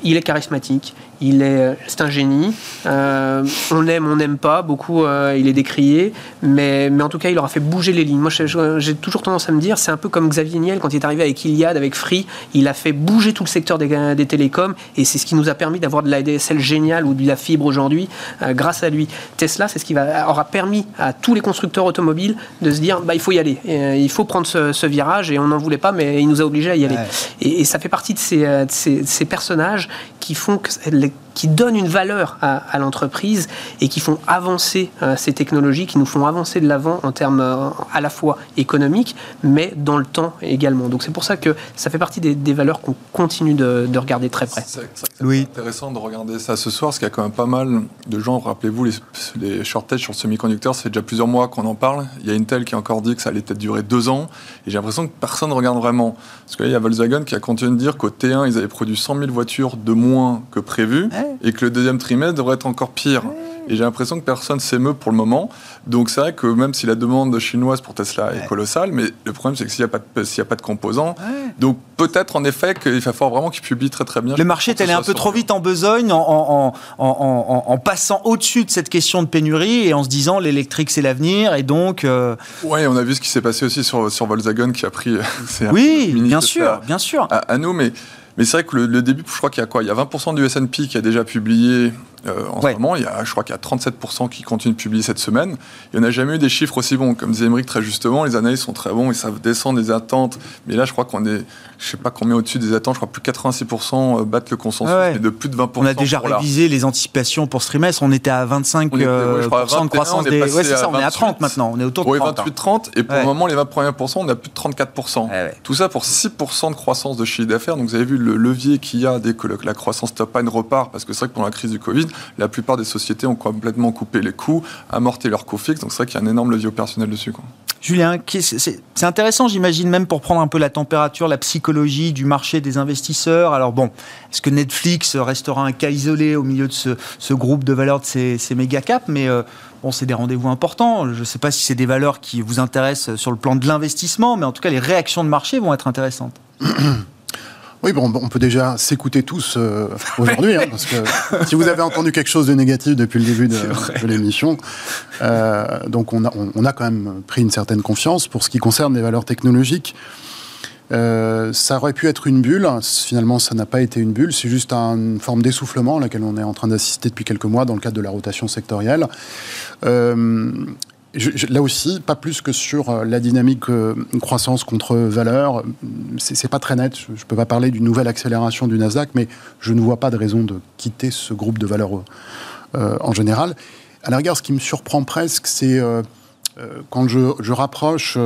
E: il est charismatique, il est, c'est un génie. Euh, on aime, on n'aime pas. Beaucoup, euh, il est décrié, mais, mais en tout cas, il aura fait bouger les lignes. Moi, j'ai toujours tendance à me dire, c'est un peu comme Xavier Niel quand il est arrivé avec Iliad, avec Free. Il a fait bouger tout le secteur des, des télécoms, et c'est ce qui nous a permis d'avoir de la DSL géniale ou de la fibre aujourd'hui, euh, grâce à lui. Tesla, c'est ce qui va, aura permis à tous les constructeurs automobiles de se dire, bah, il faut y aller, il faut prendre ce, virage, et on n'en voulait pas, mais il nous a obligés à y aller. Et, ça fait partie de ces, de ces, ces personnages qui font que les like qui donnent une valeur à, l'entreprise et qui font avancer euh, ces technologies, qui nous font avancer de l'avant en termes euh, à la fois économiques, mais dans le temps également. Donc c'est pour ça que ça fait partie des, valeurs qu'on continue de, regarder très près.
D: C'est intéressant de regarder ça ce soir, parce qu'il y a quand même pas mal de gens, rappelez-vous, les, les shortages sur le semi-conducteur, ça fait déjà plusieurs mois qu'on en parle. Il y a Intel qui a encore dit que ça allait peut-être durer deux ans, et j'ai l'impression que personne ne regarde vraiment. Parce qu'il y a Volkswagen qui a continué de dire qu'au T1, ils avaient produit 100 000 voitures de moins que prévu et que le deuxième trimestre devrait être encore pire. Et j'ai l'impression que personne s'émeut pour le moment. Donc c'est vrai que même si la demande chinoise pour Tesla est colossale, mais le problème c'est que s'il n'y a, pas de, s'il a pas de composants, donc peut-être en effet qu'il va falloir vraiment qu'ils publient très très bien.
A: Le marché est allé un peu trop vite en besogne en, en, en, passant au-dessus de cette question de pénurie et en se disant l'électrique c'est l'avenir et donc... Euh,
D: oui, on a vu ce qui s'est passé aussi sur, sur Volkswagen qui a pris...
A: oui, bien sûr, bien sûr.
D: À, à nous, mais... Mais c'est vrai que le, début, je crois qu'il y a quoi? Il y a 20% du S&P qui a déjà publié euh, en ce moment. Il y a, je crois qu'il y a 37% qui continuent de publier cette semaine. Il n'y en a jamais eu des chiffres aussi bons. Comme disait Émeric très justement, les analyses sont très bons et ça descend des attentes. Mais là, je crois qu'on est, je sais pas combien au-dessus des attentes. Je crois plus de 86% euh, battent le consensus, et de plus de 20%.
A: On a déjà révisé les anticipations pour ce trimestre. On était à 25% euh, de croissance des. Ouais, c'est ça. On est à 30 maintenant. On est autour de 30.
D: 28, 30. Et pour le moment, les 20 premiers on a plus de 34%. Tout ça pour 6% de croissance de chiffre d'affaires. Donc vous avez vu le levier qu'il y a dès que la croissance top line repart. Parce que c'est vrai que pendant la crise du Covid, la plupart des sociétés ont complètement coupé les coûts, amorté leurs coûts fixes. Donc c'est vrai qu'il y a un énorme levier opérationnel dessus. Quoi.
A: Julien, c'est intéressant, j'imagine, même pour prendre un peu la température, la psychologie du marché des investisseurs. Alors bon, est-ce que Netflix restera un cas isolé au milieu de ce, groupe de valeurs de ces, méga caps? Mais euh, bon, c'est des rendez-vous importants. Je ne sais pas si c'est des valeurs qui vous intéressent sur le plan de l'investissement, mais en tout cas, les réactions de marché vont être intéressantes.
C: Oui, bon, on peut déjà s'écouter tous euh, aujourd'hui, hein, parce que si vous avez entendu quelque chose de négatif depuis le début de, l'émission, euh, donc on a, on, a, quand même pris une certaine confiance pour ce qui concerne les valeurs technologiques. Euh, ça aurait pu être une bulle, finalement ça n'a pas été une bulle, c'est juste une forme d'essoufflement à laquelle on est en train d'assister depuis quelques mois dans le cadre de la rotation sectorielle. Euh, là aussi, pas plus que sur euh, la dynamique croissance contre valeur. C'est pas très net. Je ne peux pas parler d'une nouvelle accélération du Nasdaq, mais je ne vois pas de raison de quitter ce groupe de valeurs en général. À la rigueur, ce qui me surprend presque, c'est quand je, rapproche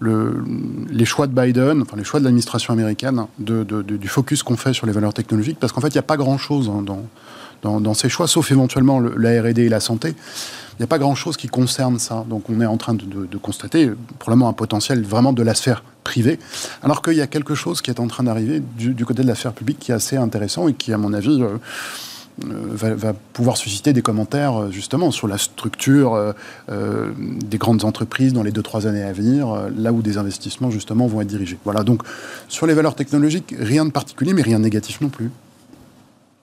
C: le, les choix de Biden, enfin les choix de l'administration américaine, du focus qu'on fait sur les valeurs technologiques, parce qu'en fait, il n'y a pas grand-chose hein, dans, ces choix, sauf éventuellement la R&D et la santé. Il n'y a pas grand-chose qui concerne ça. Donc on est en train de, constater probablement un potentiel vraiment de la sphère privée, alors qu'il y a quelque chose qui est en train d'arriver du, côté de la sphère publique qui est assez intéressant et qui, à mon avis, euh, euh, va, pouvoir susciter des commentaires euh, justement sur la structure des grandes entreprises dans les 2-3 années à venir, là où des investissements justement vont être dirigés. Voilà, donc sur les valeurs technologiques, rien de particulier, mais rien de négatif non plus.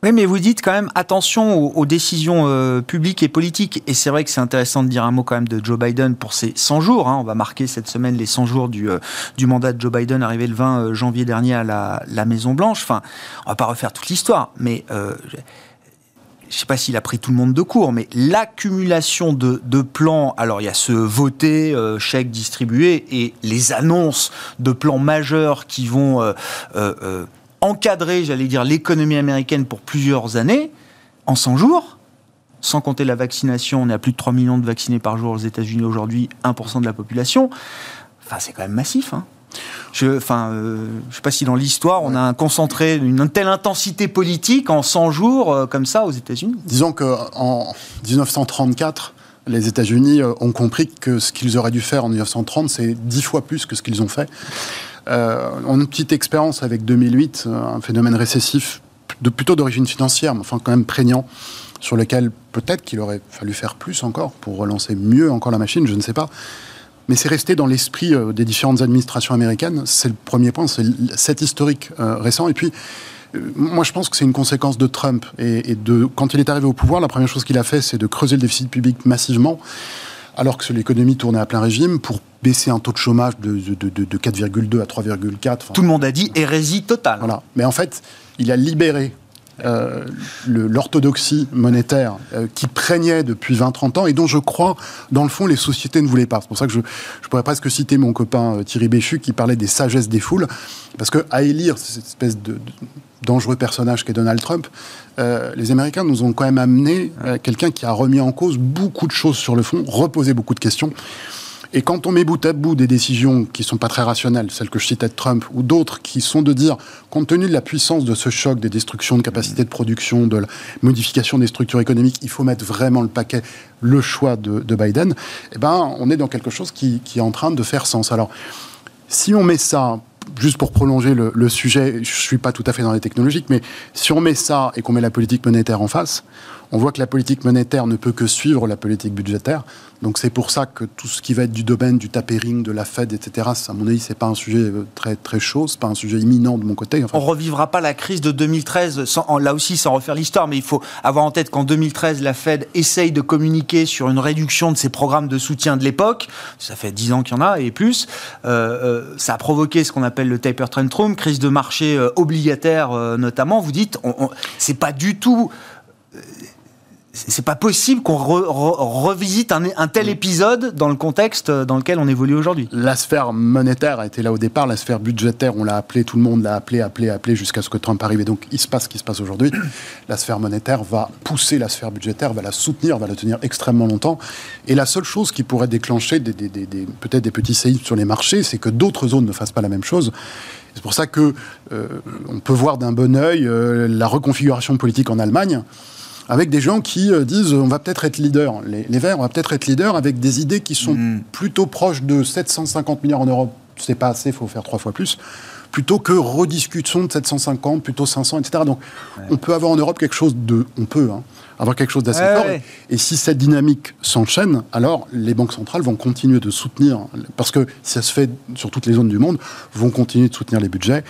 A: Oui, mais vous dites quand même attention aux, décisions euh, publiques et politiques. Et c'est vrai que c'est intéressant de dire un mot quand même de Joe Biden pour ses 100 jours. Hein. On va marquer cette semaine les 100 jours du, euh, mandat de Joe Biden arrivé le 20 euh, janvier dernier à la, la Maison-Blanche. Enfin, on va pas refaire toute l'histoire, mais je ne sais pas s'il a pris tout le monde de court, mais l'accumulation de, plans, alors il y a ce voté, chèque distribué, et les annonces de plans majeurs qui vont encadrer, j'allais dire, l'économie américaine pour plusieurs années, en 100 jours, sans compter la vaccination, on est à plus de 3 millions de vaccinés par jour aux États-Unis aujourd'hui, 1% de la population. Enfin, c'est quand même massif. Hein. Je enfin, euh, je sais pas si dans l'histoire, on a un concentré une telle intensité politique en 100 jours euh, comme ça aux États-Unis.
C: Disons qu'en 1934, les États-Unis euh, ont compris que ce qu'ils auraient dû faire en 1930, c'est 10 fois plus que ce qu'ils ont fait. Euh, on a une petite expérience avec 2008, euh, un phénomène récessif de, plutôt d'origine financière, mais enfin quand même prégnant, sur lequel peut-être qu'il aurait fallu faire plus encore pour relancer mieux encore la machine, je ne sais pas. Mais c'est resté dans l'esprit euh, des différentes administrations américaines. C'est le premier point, c'est cet historique récent. Et puis, moi, je pense que c'est une conséquence de Trump. Et, et, de, quand il est arrivé au pouvoir, la première chose qu'il a fait, c'est de creuser le déficit public massivement alors que l'économie tournait à plein régime, pour baisser un taux de chômage de, 4,2 à 3,4.
A: Tout le monde a dit hérésie totale.
C: Voilà. Mais en fait, il a libéré euh, l'orthodoxie monétaire euh, qui prégnait depuis 20-30 ans et dont je crois, dans le fond, les sociétés ne voulaient pas. C'est pour ça que je, je, pourrais presque citer mon copain euh, Thierry Béchu qui parlait des sagesses des foules, parce que à élire cette espèce de, dangereux personnage qu'est Donald Trump, les Américains nous ont quand même amené quelqu'un qui a remis en cause beaucoup de choses sur le fond, reposé beaucoup de questions. Et quand on met bout à bout des décisions qui sont pas très rationnelles, celles que je citais de Trump, ou d'autres qui sont de dire, compte tenu de la puissance de ce choc, des destructions de capacités de production, de la modification des structures économiques, il faut mettre vraiment le paquet, le choix de, Biden, eh ben, on est dans quelque chose qui, est en train de faire sens. Alors, si on met ça juste pour prolonger le, sujet, je ne suis pas tout à fait dans les technologiques, mais si on met ça et qu'on met la politique monétaire en face, on voit que la politique monétaire ne peut que suivre la politique budgétaire. Donc c'est pour ça que tout ce qui va être du domaine du tapering, de la Fed, etc., à mon avis, c'est pas un sujet euh, très très chaud, c'est pas un sujet imminent de mon côté.
A: On revivra pas la crise de 2013, sans, là aussi sans refaire l'histoire, mais il faut avoir en tête qu'en 2013, la Fed essaye de communiquer sur une réduction de ses programmes de soutien de l'époque. Ça fait 10 ans qu'il y en a et plus. Euh, euh, ça a provoqué ce qu'on appelle le taper tantrum, crise de marché obligataire notamment. Vous dites, c'est pas du tout c'est pas possible qu'on revisite un, tel mm. épisode dans le contexte dans lequel on évolue aujourd'hui.
C: La sphère monétaire a été là au départ, la sphère budgétaire, on l'a appelé, tout le monde l'a appelé, appelé, appelé jusqu'à ce que Trump arrive. Et donc il se passe ce qui se passe aujourd'hui. La sphère monétaire va pousser la sphère budgétaire, va la soutenir, va la tenir extrêmement longtemps. Et la seule chose qui pourrait déclencher des, peut-être des petits séismes sur les marchés, c'est que d'autres zones ne fassent pas la même chose. C'est pour ça que euh, on peut voir d'un bon oeil euh, la reconfiguration politique en Allemagne avec des gens qui euh, disent on va peut-être être leader. Les, Verts, on va peut-être être leader avec des idées qui sont mm. plutôt proches de 750 milliards en Europe. C'est pas assez, il faut faire trois fois plus. Plutôt que rediscutons de 750, plutôt 500, etc. Donc, on peut avoir en Europe quelque chose de. On peut hein, avoir quelque chose d'assez fort. Et si cette dynamique s'enchaîne, alors les banques centrales vont continuer de soutenir, parce que si ça se fait sur toutes les zones du monde, vont continuer de soutenir les budgets.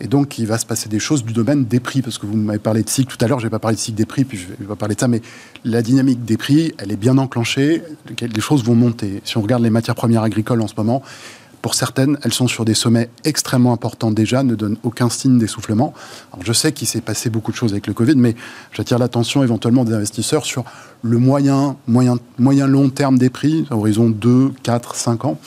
C: Et donc, il va se passer des choses du domaine des prix, parce que vous m'avez parlé de cycle tout à l'heure, je vais pas parler de cycle des prix, puis je vais pas parler de ça, mais la dynamique des prix, elle est bien enclenchée, les choses vont monter. Si on regarde les matières premières agricoles en ce moment, pour certaines, elles sont sur des sommets extrêmement importants déjà, ne donnent aucun signe d'essoufflement. Alors je sais qu'il s'est passé beaucoup de choses avec le Covid, mais j'attire l'attention éventuellement des investisseurs sur le moyen, moyen, moyen long terme des prix, horizon 2, 4, 5 ans.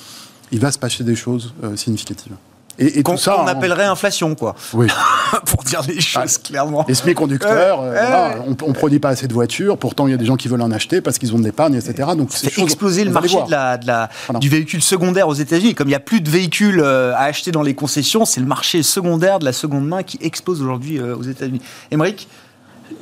C: Il va se passer des choses euh, significatives.
A: Et, tout ça, on appellerait inflation, quoi.
C: Oui.
A: Pour dire les choses ah, clairement.
C: Les semi-conducteurs, euh, on ne produit pas assez de voitures, pourtant il y a des gens qui veulent en acheter parce qu'ils ont de l'épargne, etc.
A: Donc c'est exploser le marché de la, de la du véhicule secondaire aux États-Unis. Comme il n'y a plus de véhicules euh, à acheter dans les concessions, c'est le marché secondaire de la seconde main qui explose aujourd'hui euh, aux États-Unis. Émeric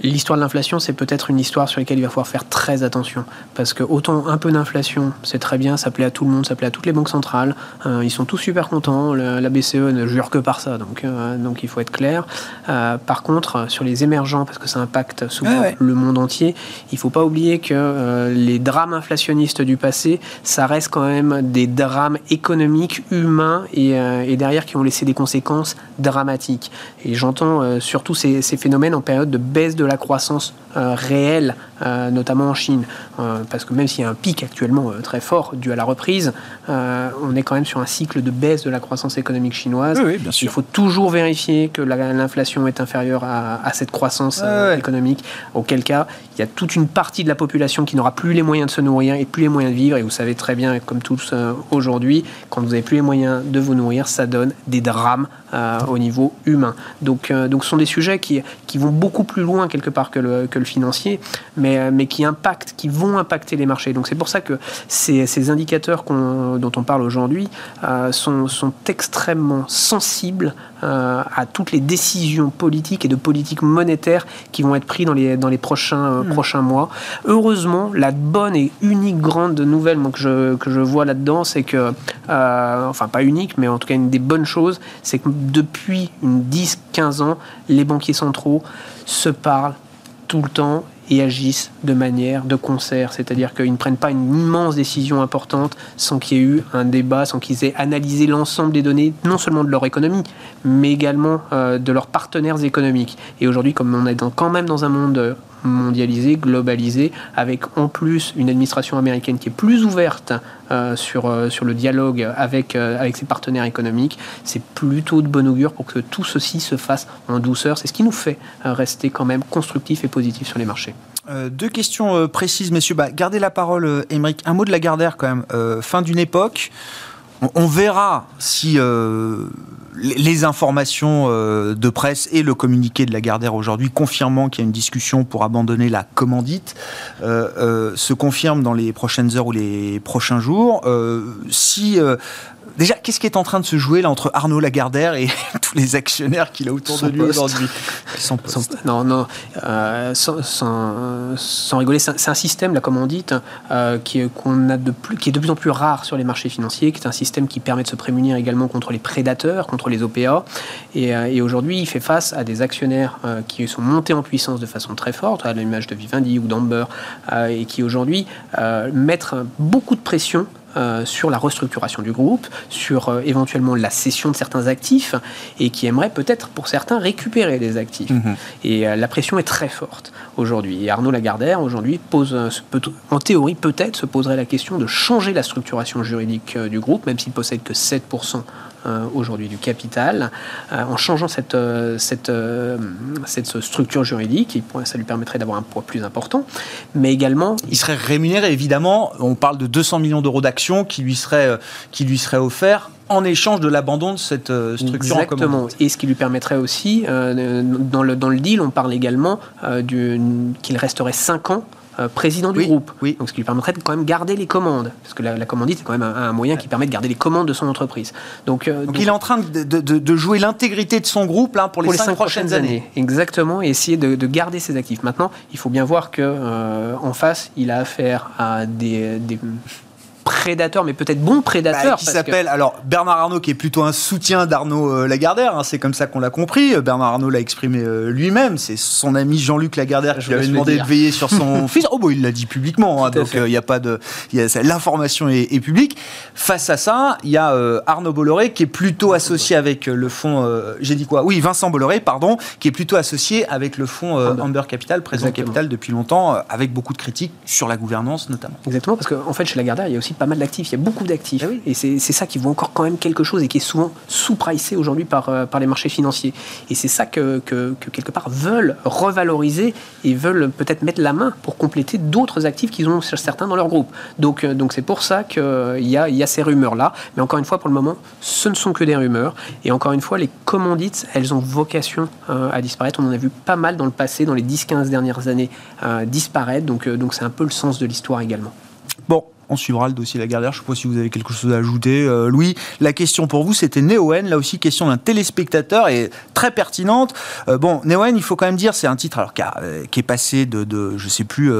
E: L'histoire de l'inflation, c'est peut-être une histoire sur laquelle il va falloir faire très attention. Parce que autant un peu d'inflation, c'est très bien, ça plaît à tout le monde, ça plaît à toutes les banques centrales. Euh, ils sont tous super contents. la BCE ne jure que par ça, donc, euh, donc il faut être clair. Euh, par contre, sur les émergents, parce que ça impacte souvent le monde entier, il ne faut pas oublier que les drames inflationnistes du passé, ça reste quand même des drames économiques, humains et, et derrière qui ont laissé des conséquences dramatiques. Et j'entends surtout ces, ces phénomènes en période de baisse de la croissance euh, réelle, euh, notamment en Chine. Euh, parce que même s'il y a un pic actuellement très fort dû à la reprise, on est quand même sur un cycle de baisse de la croissance économique chinoise. Il faut toujours vérifier que l'inflation est inférieure à, cette croissance économique, auquel cas il y a toute une partie de la population qui n'aura plus les moyens de se nourrir et plus les moyens de vivre. Et vous savez très bien, comme tous aujourd'hui, quand vous n'avez plus les moyens de vous nourrir, ça donne des drames au niveau humain. Donc, donc ce sont des sujets qui, qui vont beaucoup plus loin quelque part que le, que le financier, mais, euh, mais qui impactent, qui vont impacter les marchés. Donc c'est pour ça que ces, ces indicateurs dont on parle aujourd'hui euh, sont, sont, extrêmement sensibles euh, à toutes les décisions politiques et de politique monétaire qui vont être prises dans les, dans les prochains, mm. prochains mois. Heureusement, la bonne et unique grande nouvelle moi, que, je, que je vois là-dedans, c'est que, enfin pas unique, mais en tout cas une des bonnes choses, c'est que depuis une 10-15 ans, les banquiers centraux se parlent tout le temps et agissent de manière de concert, c'est-à-dire qu'ils ne prennent pas une immense décision importante sans qu'il y ait eu un débat, sans qu'ils aient analysé l'ensemble des données, non seulement de leur économie, mais également euh, de leurs partenaires économiques. Et aujourd'hui, comme on est quand même dans un monde mondialisé, globalisé, avec en plus une administration américaine qui est plus ouverte euh, sur, euh, sur le dialogue avec, euh, avec ses partenaires économiques, c'est plutôt de bon augure pour que tout ceci se fasse en douceur. C'est ce qui nous fait rester quand même constructif et positif sur les marchés.
A: deux questions précises, messieurs. Bah, gardez la parole, Émeric. Un mot de la Gardère quand même. fin d'une époque. On, verra si les informations euh, de presse et le communiqué de la Gardère aujourd'hui confirmant qu'il y a une discussion pour abandonner la commandite euh, euh, se confirment dans les prochaines heures ou les prochains jours. si Déjà, qu'est-ce qui est en train de se jouer là entre Arnaud Lagardère et tous les actionnaires qu'il a autour de lui aujourd'hui?
E: Non, non, euh, sans, rigoler, c'est un, système, là, comme on dit, euh, qui, qu'on a de plus, qui est de plus en plus rare sur les marchés financiers, qui est un système qui permet de se prémunir également contre les prédateurs, contre les OPA. Et, euh, et aujourd'hui, il fait face à des actionnaires qui sont montés en puissance de façon très forte, à l'image de Vivendi ou d'Amber, et qui aujourd'hui mettent beaucoup de pression euh, sur la restructuration du groupe, sur euh, éventuellement la cession de certains actifs, et qui aimerait peut-être pour certains récupérer des actifs. Mhm. Et euh, la pression est très forte aujourd'hui. Et Arnaud Lagardère aujourd'hui pose, en théorie peut-être se poserait la question de changer la structuration juridique du groupe, même s'il possède que 7% euh, aujourd'hui du capital, euh, en changeant cette, euh, cette, cette structure juridique, ça lui permettrait d'avoir un poids plus important, mais également...
A: Il serait rémunéré, évidemment, on parle de 200 millions d'euros d'actions qui lui seraient, qui lui seraient offerts en échange de l'abandon de cette structure
E: Exactement. Et ce qui lui permettrait aussi, dans, le, dans le deal, on parle également qu'il resterait 5 ans euh, président du groupe. Oui. Donc, ce qui lui permettrait de quand même garder les commandes. Parce que la, commandite, c'est quand même un, moyen qui permet de garder les commandes de son entreprise.
A: Donc, euh, il est en train de, jouer l'intégrité de son groupe là, pour les, cinq, prochaines, années.
E: Exactement, et essayer de, garder ses actifs. Maintenant, il faut bien voir qu'en euh, en face, il a affaire à des prédateur, mais peut-être bon prédateur.
A: Bah, qui s'appelle alors Bernard Arnault, qui est plutôt un soutien d'Arnaud euh, Lagardère. Hein, c'est comme ça qu'on l'a compris. Euh, Bernard Arnault l'a exprimé euh, lui-même. C'est son ami Jean-Luc Lagardère qui lui avait demandé de veiller sur son fils. Oh bon, il l'a dit publiquement. Hein, donc il n'y a pas de, l'information est, publique. Face à ça, il y a Arnaud Bolloré qui est plutôt associé avec le fonds. J'ai dit quoi? Oui, Vincent Bolloré, pardon, qui est plutôt associé avec le fonds Amber Capital, présent Capital depuis longtemps, avec beaucoup de critiques sur la gouvernance notamment.
E: Exactement, parce qu'en en fait chez Lagardère, il y a aussi pas mal d'actifs, il y a beaucoup d'actifs. Ah et c'est ça qui vaut encore quand même quelque chose et qui est souvent sous-pricé aujourd'hui par, euh, par les marchés financiers. Et c'est ça que, que, quelque part veulent revaloriser et veulent peut-être mettre la main pour compléter d'autres actifs qu'ils ont certains dans leur groupe. Donc euh, donc c'est pour ça qu'il y a, y a ces rumeurs-là. Mais encore une fois, pour le moment, ce ne sont que des rumeurs. Et encore une fois, les commandites, elles ont vocation euh, à disparaître. On en a vu pas mal dans le passé, dans les 10-15 dernières années, disparaître. Donc donc c'est un peu le sens de l'histoire également.
A: Bon, On suivra le dossier Lagardère. Je ne sais pas si vous avez quelque chose à ajouter. Louis, la question pour vous, c'était Neoen. Là aussi, question d'un téléspectateur et très pertinente. bon, Neoen, il faut quand même dire, c'est un titre alors, qui, est passé de, je ne sais plus,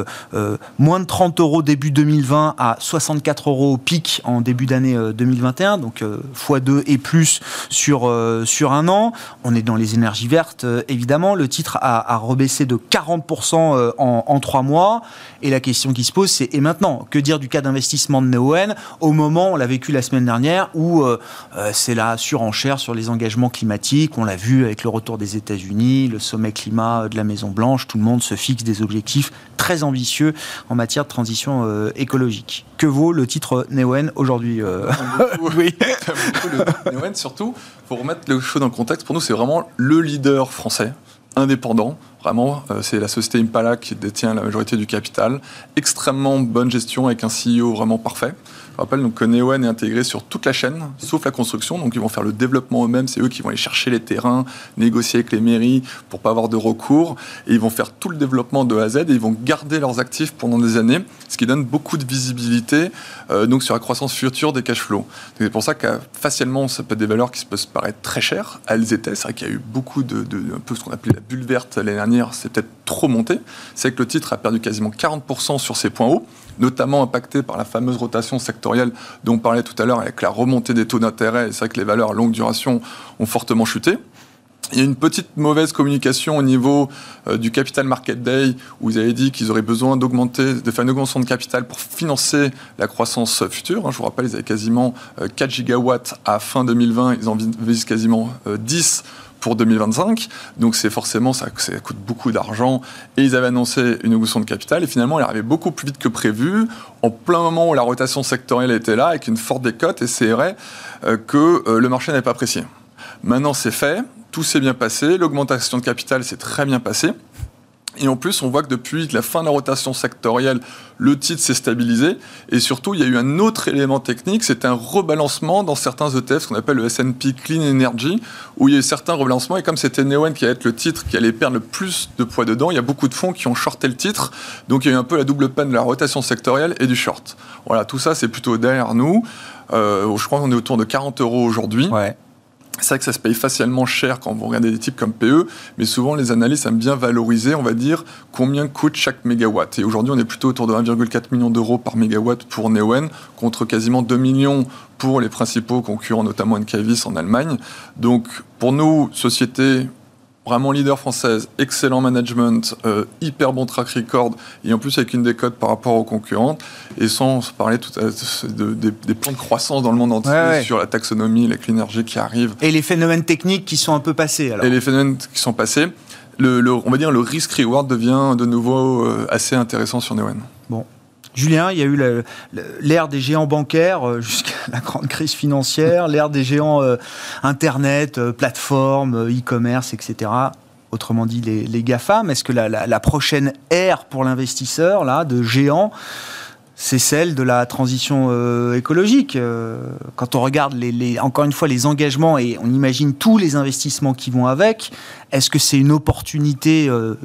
A: moins de 30 euros début 2020 à 64 euros au pic en début d'année 2021. Donc, x2 et plus sur, sur un an. On est dans les énergies vertes, évidemment. Le titre a, rebaissé de 40% en, en trois mois. Et la question qui se pose, c'est et maintenant Que dire du cas d'investissement de Neoen au moment, on l'a vécu la semaine dernière, où euh, euh, c'est la surenchère sur les engagements climatiques. On l'a vu avec le retour des États-Unis, le sommet climat de la Maison Blanche. Tout le monde se fixe des objectifs très ambitieux en matière de transition euh, écologique. Que vaut le titre Neoen aujourd'hui
D: Oui. Neoen surtout, pour remettre le show dans le contexte, pour nous c'est vraiment le leader français indépendant. Vraiment, euh, c'est la société Impala qui détient la majorité du capital. Extrêmement bonne gestion avec un CEO vraiment parfait. Je rappelle donc que Neoen est intégré sur toute la chaîne, sauf la construction. Donc ils vont faire le développement eux-mêmes. C'est eux qui vont aller chercher les terrains, négocier avec les mairies pour pas avoir de recours. Et ils vont faire tout le développement de A à Z et ils vont garder leurs actifs pendant des années, ce qui donne beaucoup de visibilité euh, donc sur la croissance future des cash flows. C'est pour ça que facialement, ça peut être des valeurs qui peuvent se paraître très chères. Elles étaient. C'est vrai qu'il y a eu beaucoup de, de, un peu ce qu'on appelait la bulle verte l'année dernière. C'est peut-être trop monté. C'est que le titre a perdu quasiment 40% sur ses points hauts notamment impacté par la fameuse rotation sectorielle dont on parlait tout à l'heure avec la remontée des taux d'intérêt. C'est vrai que les valeurs à longue duration ont fortement chuté. Il y a une petite mauvaise communication au niveau euh, du Capital Market Day où vous avez dit qu'ils auraient besoin d'augmenter, de faire une augmentation de capital pour financer la croissance future. Hein, je vous rappelle, ils avaient quasiment 4 euh, gigawatts à fin 2020, ils en visent quasiment 10 euh, pour 2025. Donc c'est forcément, ça, ça, coûte beaucoup d'argent. Et ils avaient annoncé une augmentation de capital. Et finalement, elle arrivait beaucoup plus vite que prévu, en plein moment où la rotation sectorielle était là, avec une forte décote. Et c'est vrai euh, que euh, le marché n'avait pas apprécié. Maintenant, c'est fait. Tout s'est bien passé. L'augmentation de capital s'est très bien passée. Et en plus, on voit que depuis la fin de la rotation sectorielle, le titre s'est stabilisé. Et surtout, il y a eu un autre élément technique, c'est un rebalancement dans certains ETF, ce qu'on appelle le S&P Clean Energy, où il y a eu certains rebalancements. Et comme c'était Neoen qui allait être le titre qui allait perdre le plus de poids dedans, il y a beaucoup de fonds qui ont shorté le titre. Donc il y a eu un peu la double peine de la rotation sectorielle et du short. Voilà, tout ça, c'est plutôt derrière nous. Euh, je crois qu'on est autour de 40 euros aujourd'hui. Ouais. C'est vrai que ça se paye facilement cher quand vous regardez des types comme PE, mais souvent les analystes aiment bien valoriser, on va dire, combien coûte chaque mégawatt. Et aujourd'hui, on est plutôt autour de 1,4 million d'euros par mégawatt pour Neoen, contre quasiment 2 millions pour les principaux concurrents, notamment Encavis en Allemagne. Donc, pour nous, société vraiment leader française, excellent management, euh, hyper bon track record, et en plus avec une décote par rapport aux concurrents, et sans parler tout de, des plans de croissance dans le monde entier sur la taxonomie, la clean energy qui arrive.
A: Et les phénomènes techniques qui sont un peu passés alors.
D: Et les phénomènes qui sont passés. Le, on va dire le risk-reward devient de nouveau euh, assez intéressant sur Neoen.
A: Julien, il y a eu l'ère des géants bancaires euh, jusqu'à la grande crise financière, l'ère des géants euh, Internet, euh, plateformes, e-commerce, etc. Autrement dit, les, les GAFAM. Est-ce que la, la, prochaine ère pour l'investisseur, là, de géants, c'est celle de la transition euh, écologique. Euh, quand on regarde, encore une fois, les engagements et on imagine tous les investissements qui vont avec, est-ce que c'est une opportunité euh,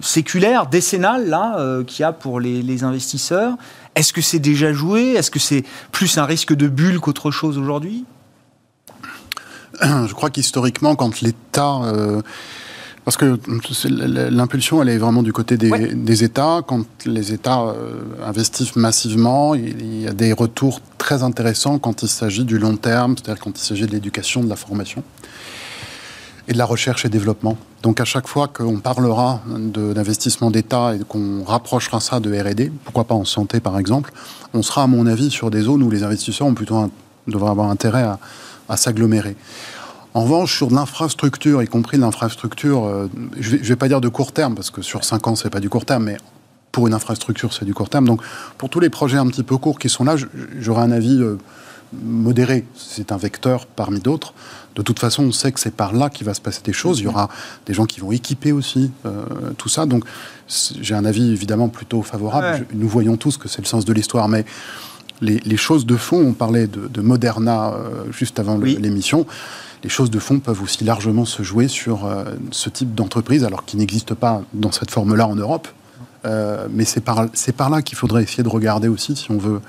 A: séculaire, décennale, là, qu'il y a pour les investisseurs? Est-ce que c'est déjà joué? Est-ce que c'est plus un risque de bulle qu'autre chose aujourd'hui?
C: Je crois qu'historiquement, quand l'État parce que l'impulsion, elle est vraiment du côté des, États. Quand les États euh, investissent massivement, il y a des retours très intéressants quand il s'agit du long terme, c'est-à-dire quand il s'agit de l'éducation, de la formation et de la recherche et développement. Donc à chaque fois qu'on parlera d'investissement d'État et qu'on rapprochera ça de R&D, pourquoi pas en santé par exemple, on sera à mon avis sur des zones où les investisseurs ont plutôt devraient avoir intérêt à, à s'agglomérer. En revanche, sur l'infrastructure, y compris l'infrastructure, euh, je ne vais, pas dire de court terme, parce que sur 5 ans, ce n'est pas du court terme, mais pour une infrastructure, c'est du court terme. Donc, pour tous les projets un petit peu courts qui sont là, j'aurais un avis euh, modéré. C'est un vecteur parmi d'autres. De toute façon, on sait que c'est par là qu'il va se passer des choses. Il y aura des gens qui vont équiper aussi euh, tout ça. Donc, j'ai un avis évidemment plutôt favorable. nous voyons tous que c'est le sens de l'histoire, mais les, choses de fond, on parlait de, Moderna juste avant l'émission les choses de fond peuvent aussi largement se jouer sur euh, ce type d'entreprise, alors qu'il n'existe pas dans cette forme-là en Europe. mais c'est par, par là qu'il faudrait essayer de regarder aussi si on veut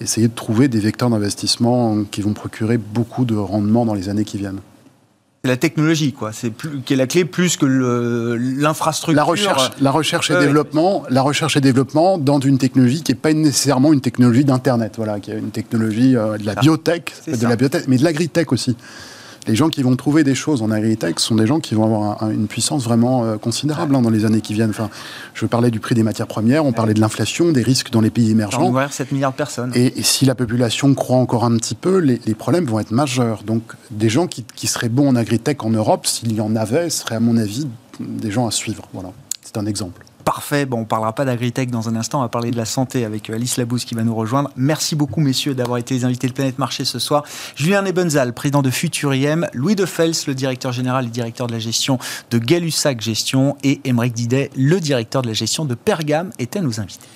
C: essayer de trouver des vecteurs d'investissement qui vont procurer beaucoup de rendement dans les années qui viennent.
A: C'est la technologie, quoi. C'est qui est la clé plus que l'infrastructure.
C: La recherche, la recherche et développement, la recherche et développement dans une technologie qui n'est pas nécessairement une technologie d'internet, voilà, qui est une technologie euh, de la biotech, de la biotech, mais de l'agritech aussi les gens qui vont trouver des choses en agritech sont des gens qui vont avoir une puissance vraiment euh, considérable hein, dans les années qui viennent. Enfin, je parlais du prix des matières premières, on parlait de l'inflation, des risques dans les pays émergents.
A: On 7 milliards de personnes.
C: Et, si la population croît encore un petit peu, les, problèmes vont être majeurs. Donc, des gens qui, qui seraient bons en agritech en Europe, s'il y en avait, seraient à mon avis des gens à suivre. Voilà, c'est un exemple.
A: Parfait. Bon, on parlera pas d'agritech dans un instant. On va parler de la santé avec euh, Alice Labousse qui va nous rejoindre. Merci beaucoup, messieurs, d'avoir été les invités de Planète Marché ce soir. Julien Nebenzal, président de Futuriem, Louis de Fels, le directeur général et directeur de la gestion de Galussac Gestion, et Émeric Didet, le directeur de la gestion de Pergame, étaient nos invités.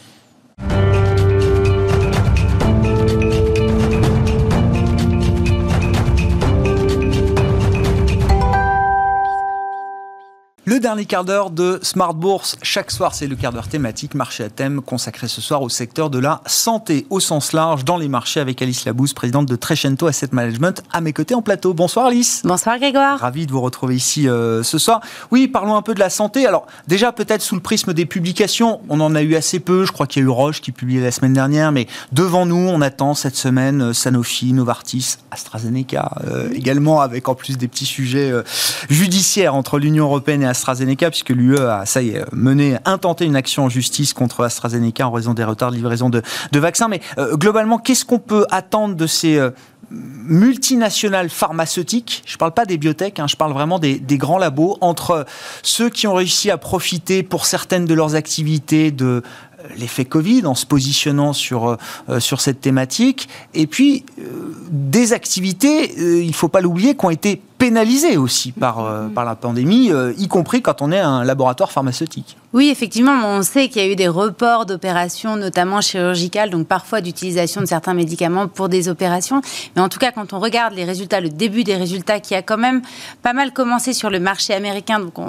A: Le dernier quart d'heure de Smart Bourse. Chaque soir, c'est le quart d'heure thématique, marché à thème, consacré ce soir au secteur de la santé au sens large dans les marchés avec Alice Labousse, présidente de Trecento Asset Management, à mes côtés en plateau. Bonsoir Alice.
F: Bonsoir Grégoire.
A: Ravi de vous retrouver ici euh, ce soir. Oui, parlons un peu de la santé. Alors, déjà, peut-être sous le prisme des publications, on en a eu assez peu. Je crois qu'il y a eu Roche qui publiait la semaine dernière, mais devant nous, on attend cette semaine euh, Sanofi, Novartis, AstraZeneca, euh, également avec en plus des petits sujets judiciaires entre l'Union européenne et AstraZeneca, puisque l'UE a, ça y est, mené, intenté une action en justice contre AstraZeneca en raison des retards de livraison de, vaccins. Mais euh, globalement, qu'est-ce qu'on peut attendre de ces euh, multinationales pharmaceutiques, je ne parle pas des biotech, hein, je parle vraiment des, grands labos, entre ceux qui ont réussi à profiter pour certaines de leurs activités de euh, l'effet Covid en se positionnant sur cette thématique, et puis des activités, il ne faut pas l'oublier, qui ont été pénalisé aussi par, euh, par la pandémie, euh, y compris quand on est un laboratoire pharmaceutique.
F: Oui, effectivement, on sait qu'il y a eu des reports d'opérations, notamment chirurgicales, donc parfois d'utilisation de certains médicaments pour des opérations. Mais en tout cas, quand on regarde les résultats, le début des résultats qui a quand même pas mal commencé sur le marché américain, donc euh,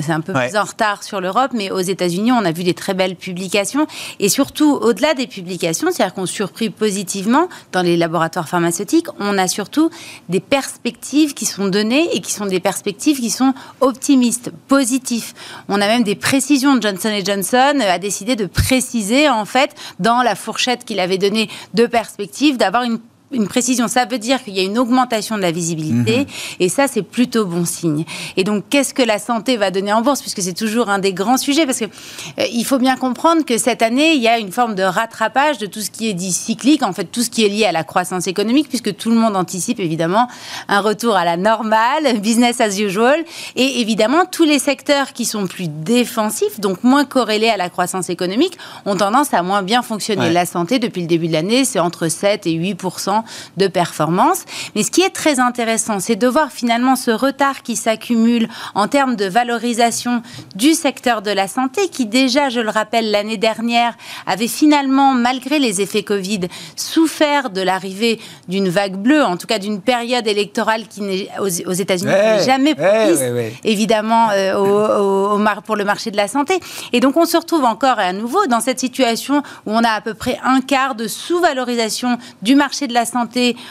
F: c'est un peu plus en retard sur l'Europe, mais aux États-Unis, on a vu des très belles publications. Et surtout, au-delà des publications, c'est-à-dire qu'on surprit positivement dans les laboratoires pharmaceutiques, on a surtout des perspectives qui sont données et qui sont des perspectives qui sont optimistes, positifs. On a même des précisions. Johnson Johnson a décidé de préciser, en fait, dans la fourchette qu'il avait donnée de perspectives, d'avoir une une précision. Ça veut dire qu'il y a une augmentation de la visibilité mhm. et ça, c'est plutôt bon signe. Et donc, qu'est-ce que la santé va donner en bourse? Puisque c'est toujours un des grands sujets parce que euh, il faut bien comprendre que cette année, il y a une forme de rattrapage de tout ce qui est dit cyclique, en fait, tout ce qui est lié à la croissance économique, puisque tout le monde anticipe évidemment un retour à la normale, business as usual. Et évidemment, tous les secteurs qui sont plus défensifs, donc moins corrélés à la croissance économique, ont tendance à moins bien fonctionner. La santé, depuis le début de l'année, c'est entre 7 et 8 de performance. Mais ce qui est très intéressant, c'est de voir finalement ce retard qui s'accumule en termes de valorisation du secteur de la santé, qui déjà, je le rappelle, l'année dernière avait finalement, malgré les effets Covid, souffert de l'arrivée d'une vague bleue, en tout cas d'une période électorale qui n'est aux, États-Unis jamais propice, évidemment, euh, au, pour le marché de la santé. Et donc on se retrouve encore à nouveau dans cette situation où on a à peu près un quart de sous-valorisation du marché de la santé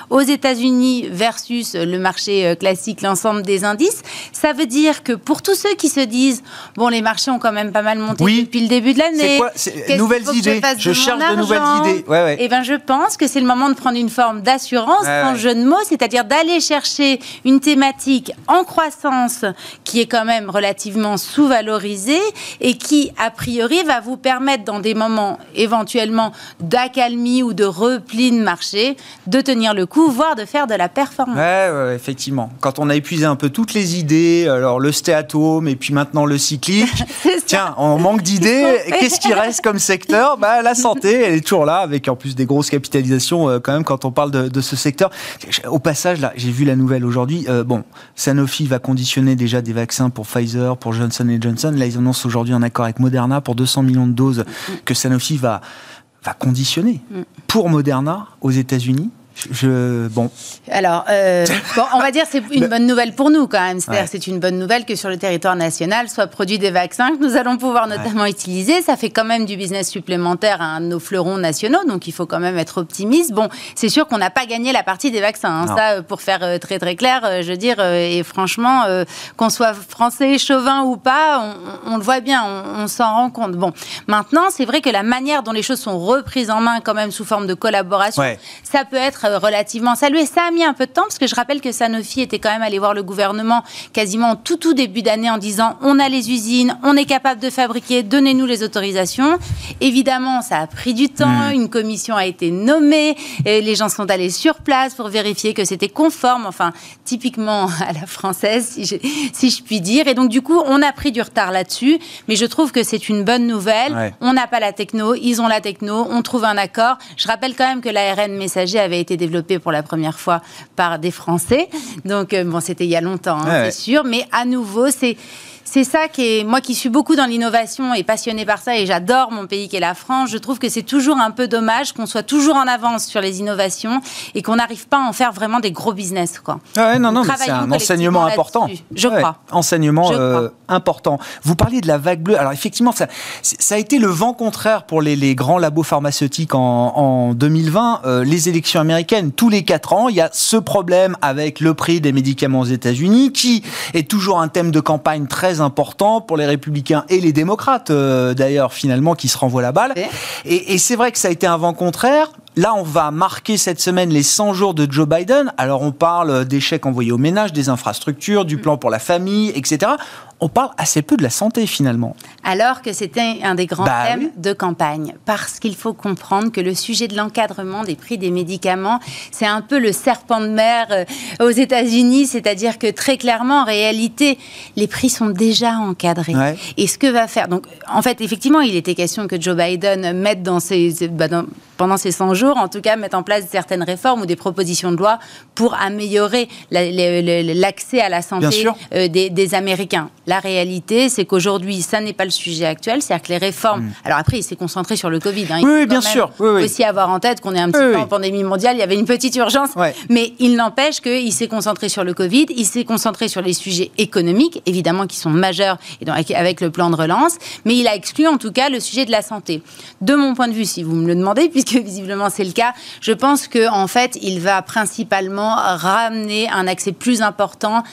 F: aux États-Unis versus le marché euh, classique, l'ensemble des indices, ça veut dire que pour tous ceux qui se disent bon, les marchés ont quand même pas mal monté depuis le début de l'année.
A: C'est quoi Nouvelles idées. Je, cherche de nouvelles idées.
F: Ouais, Et eh ben, je pense que c'est le moment de prendre une forme d'assurance, en jeu de mots, c'est-à-dire d'aller chercher une thématique en croissance qui est quand même relativement sous-valorisée et qui, a priori, va vous permettre dans des moments éventuellement d'accalmie ou de repli de marché de tenir le coup, voire de faire de la performance.
A: Ouais, effectivement. Quand on a épuisé un peu toutes les idées, alors le stéatome et puis maintenant le cyclique, tiens, on manque d'idées. Qu'est-ce qui reste comme secteur? Bah, La santé, elle est toujours là, avec en plus des grosses capitalisations euh, quand même quand on parle de, ce secteur. Au passage, là, j'ai vu la nouvelle aujourd'hui. Euh, bon, Sanofi va conditionner déjà des vaccins pour Pfizer, pour Johnson Johnson. Là, ils annoncent aujourd'hui un accord avec Moderna pour 200 millions de doses que Sanofi va va conditionner mm. pour Moderna aux États-Unis. Je, bon.
F: Alors, euh, bon, on va dire c'est une bonne nouvelle pour nous quand même. C'est-à-dire c'est une bonne nouvelle que sur le territoire national soient produits des vaccins que nous allons pouvoir notamment utiliser. Ça fait quand même du business supplémentaire à nos fleurons nationaux, donc il faut quand même être optimiste. Bon, c'est sûr qu'on n'a pas gagné la partie des vaccins. Hein. Ça, pour faire euh, très très clair, euh, je veux dire, et franchement, qu'on soit français, chauvin ou pas, on, le voit bien, on, s'en rend compte. Bon, maintenant, c'est vrai que la manière dont les choses sont reprises en main quand même sous forme de collaboration, ça peut être relativement salué. Ça a mis un peu de temps parce que je rappelle que Sanofi était quand même allé voir le gouvernement quasiment tout tout début d'année en disant on a les usines, on est capable de fabriquer, donnez-nous les autorisations. Évidemment, ça a pris du temps, mmh. une commission a été nommée, et les gens sont allés sur place pour vérifier que c'était conforme, enfin typiquement à la française si je, si je puis dire. Et donc du coup, on a pris du retard là-dessus, mais je trouve que c'est une bonne nouvelle. On n'a pas la techno, ils ont la techno, on trouve un accord. Je rappelle quand même que l'ARN messager avait été développé pour la première fois par des Français. Donc, euh, bon, c'était il y a longtemps, hein, c'est sûr. Mais à nouveau, c'est c'est ça qui est, moi qui suis beaucoup dans l'innovation et passionnée par ça et j'adore mon pays qui est la France, je trouve que c'est toujours un peu dommage qu'on soit toujours en avance sur les innovations et qu'on n'arrive pas à en faire vraiment des gros business. Quoi.
A: Ah non, non, c'est un enseignement important.
F: Je crois.
A: Enseignement euh, important. Vous parliez de la vague bleue. Alors effectivement, ça, ça a été le vent contraire pour les, les grands labos pharmaceutiques en, en 2020. Euh, les élections américaines, tous les quatre ans, il y a ce problème avec le prix des médicaments aux États-Unis qui est toujours un thème de campagne très important pour les républicains et les démocrates, euh, d'ailleurs, finalement, qui se renvoient la balle. Et, et c'est vrai que ça a été un vent contraire. Là, on va marquer cette semaine les 100 jours de Joe Biden. Alors, on parle des chèques envoyés aux ménages, des infrastructures, du plan pour la famille, etc on parle assez peu de la santé finalement.
F: Alors que c'était un des grands bah thèmes de campagne. Parce qu'il faut comprendre que le sujet de l'encadrement des prix des médicaments, c'est un peu le serpent de mer euh, aux États-Unis. C'est-à-dire que très clairement, en réalité, les prix sont déjà encadrés. Et ce que va faire. Donc, en fait, effectivement, il était question que Joe Biden mette dans ses. Bah, pendant ces 100 jours, en tout cas, mettre en place certaines réformes ou des propositions de loi pour améliorer l'accès à la santé euh, des, des Américains. La réalité, c'est qu'aujourd'hui, ça n'est pas le sujet actuel. C'est-à-dire que les réformes. Mm. Alors après, il s'est concentré sur le Covid.
A: Hein. Il oui, bien sûr.
F: Oui, aussi avoir en tête qu'on est un petit peu en pandémie mondiale. Il y avait une petite urgence. Mais il n'empêche qu'il s'est concentré sur le Covid. Il s'est concentré sur les sujets économiques, évidemment, qui sont majeurs et avec le plan de relance. Mais il a exclu, en tout cas, le sujet de la santé. De mon point de vue, si vous me le demandez, puisque visiblement c'est le cas, je pense qu'en en fait, il va principalement ramener un accès plus important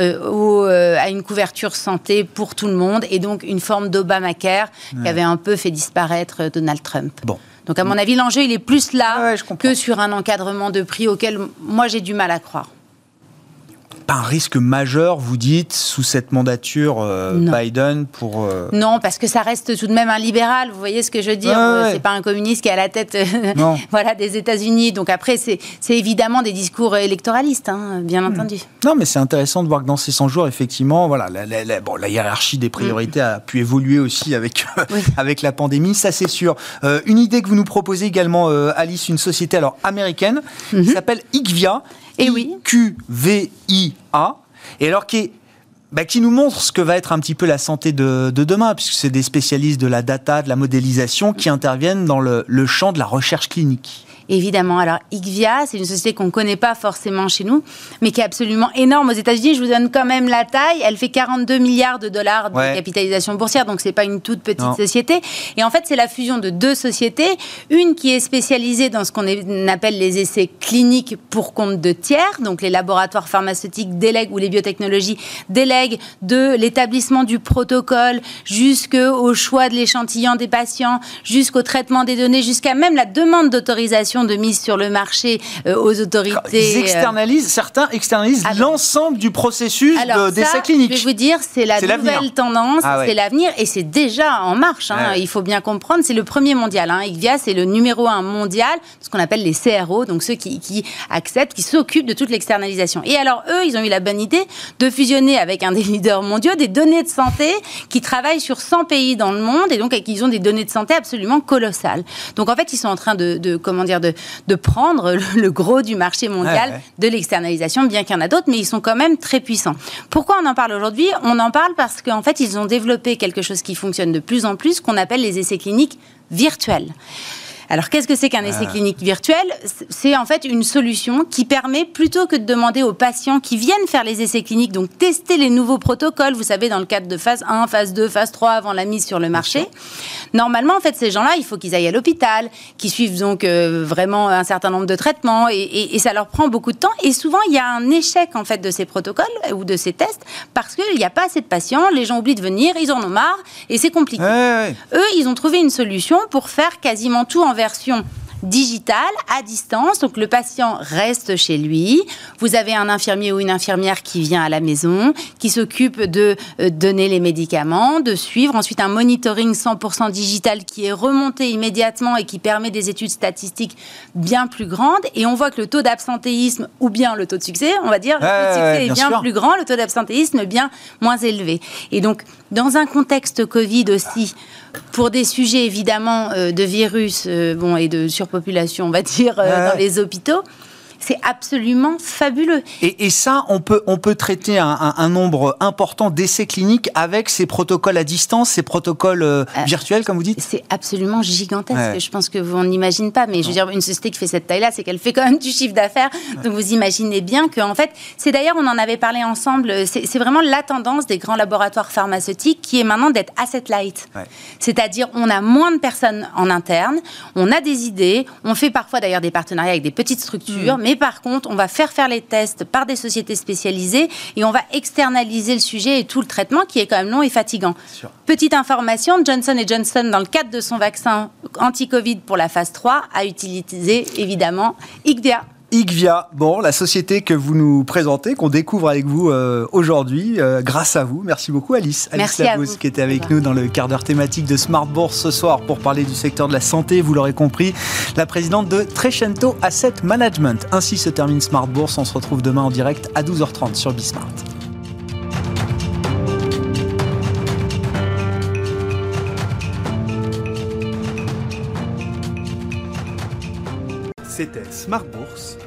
F: euh, euh, à une couverture santé pour tout le monde et donc une forme d'Obamacare qui avait un peu fait disparaître Donald Trump. Bon. Donc à mon avis, l'enjeu, il est plus là que sur un encadrement de prix auquel moi j'ai du mal à croire
A: pas un risque majeur, vous dites, sous cette mandature euh, Biden pour...
F: Euh, non, parce que ça reste tout de même un libéral, vous voyez ce que je veux dire C'est pas un communiste qui est à la tête voilà, des États-Unis. Donc après, c'est évidemment des discours électoralistes, hein, bien hmm. entendu.
A: Non, mais c'est intéressant de voir que dans ces 100 jours, effectivement, voilà, la, bon, la hiérarchie des priorités a pu évoluer aussi avec, avec la pandémie, ça c'est sûr. Euh, une idée que vous nous proposez également, Alice, une société alors américaine qui mhm. s'appelle IQVIA. Et oui. Q-V-I-A. Et alors qui bah, qui nous montre ce que va être un petit peu la santé de, demain, puisque c'est des spécialistes de la data, de la modélisation qui interviennent dans le champ de la recherche clinique
F: évidemment. Alors, Icvia, c'est une société qu'on ne connaît pas forcément chez nous, mais qui est absolument énorme aux États-Unis. Je vous donne quand même la taille. Elle fait 42 milliards de dollars de capitalisation boursière, donc c'est pas une toute petite société. Et en fait, c'est la fusion de deux sociétés. Une qui est spécialisée dans ce qu'on appelle les essais cliniques pour compte de tiers, donc les laboratoires pharmaceutiques délèguent ou les biotechnologies délèguent de l'établissement du protocole jusqu'au choix de l'échantillon des patients, jusqu'au traitement des données, jusqu'à même la demande d'autorisation de mise sur le marché euh, aux autorités. Ils
A: externalisent, certains externalisent l'ensemble du processus d'essai clinique.
F: Je vais vous dire, c'est la nouvelle tendance, ah c'est l'avenir et c'est déjà en marche. Hein. Il faut bien comprendre, c'est le premier mondial. Hein. ICVIA, c'est le numéro un mondial, ce qu'on appelle les CRO, donc ceux qui, qui acceptent, qui s'occupent de toute l'externalisation. Et alors, eux, ils ont eu la bonne idée de fusionner avec un des leaders mondiaux des données de santé qui travaillent sur 100 pays dans le monde et donc ils ont des données de santé absolument colossales. Donc en fait, ils sont en train de, de comment dire, de, prendre le gros du marché mondial de l'externalisation, bien qu'il y en a d'autres, mais ils sont quand même très puissants. Pourquoi on en parle aujourd'hui? On en parle parce qu'en fait, ils ont développé quelque chose qui fonctionne de plus en plus, qu'on appelle les essais cliniques virtuels. Alors qu'est-ce que c'est qu'un essai clinique virtuel C'est en fait une solution qui permet, plutôt que de demander aux patients qui viennent faire les essais cliniques, donc tester les nouveaux protocoles, vous savez, dans le cadre de phase 1, phase 2, phase 3, avant la mise sur le marché, normalement, en fait, ces gens-là, il faut qu'ils aillent à l'hôpital, qu'ils suivent donc euh, vraiment un certain nombre de traitements, et, et, ça leur prend beaucoup de temps. Et souvent, il y a un échec, en fait, de ces protocoles ou de ces tests, parce qu'il n'y a pas assez de patients, les gens oublient de venir, ils en ont marre, et c'est compliqué. Eux, ils ont trouvé une solution pour faire quasiment tout en version digital, à distance. Donc le patient reste chez lui. Vous avez un infirmier ou une infirmière qui vient à la maison, qui s'occupe de euh, donner les médicaments, de suivre. Ensuite un monitoring 100% digital qui est remonté immédiatement et qui permet des études statistiques bien plus grandes. Et on voit que le taux d'absentéisme ou bien le taux de succès, on va dire, le taux de succès est bien plus grand, le taux d'absentéisme bien moins élevé. Et donc dans un contexte Covid aussi, pour des sujets évidemment euh, de virus euh, bon, et de surpopulation, on va dire, euh, dans les hôpitaux, c'est absolument fabuleux.
A: Et, ça, on peut, on peut traiter un, nombre important d'essais cliniques avec ces protocoles à distance, ces protocoles euh, euh, virtuels, comme vous dites
F: C'est absolument gigantesque. Je pense que vous n'imagine pas. Mais je veux dire, une société qui fait cette taille-là, c'est qu'elle fait quand même du chiffre d'affaires. Donc vous imaginez bien qu'en fait, c'est d'ailleurs, on en avait parlé ensemble, c'est vraiment la tendance des grands laboratoires pharmaceutiques qui est maintenant d'être asset light. C'est-à-dire, on a moins de personnes en interne, on a des idées, on fait parfois d'ailleurs des partenariats avec des petites structures, mm. Mais par contre, on va faire faire les tests par des sociétés spécialisées et on va externaliser le sujet et tout le traitement qui est quand même long et fatigant. Petite information, Johnson Johnson, dans le cadre de son vaccin anti-Covid pour la phase 3, a utilisé évidemment IGVIA
A: Igvia, bon, la société que vous nous présentez, qu'on découvre avec vous euh, aujourd'hui, euh, grâce à vous. Merci beaucoup Alice.
F: Alice
A: Merci qui était avec nous dans le quart d'heure thématique de Smart Bourse ce soir pour parler du secteur de la santé. Vous l'aurez compris, la présidente de Trecento Asset Management. Ainsi se termine Smart Bourse. On se retrouve demain en direct à 12h30 sur Bismart.
G: C'était Smart Bourse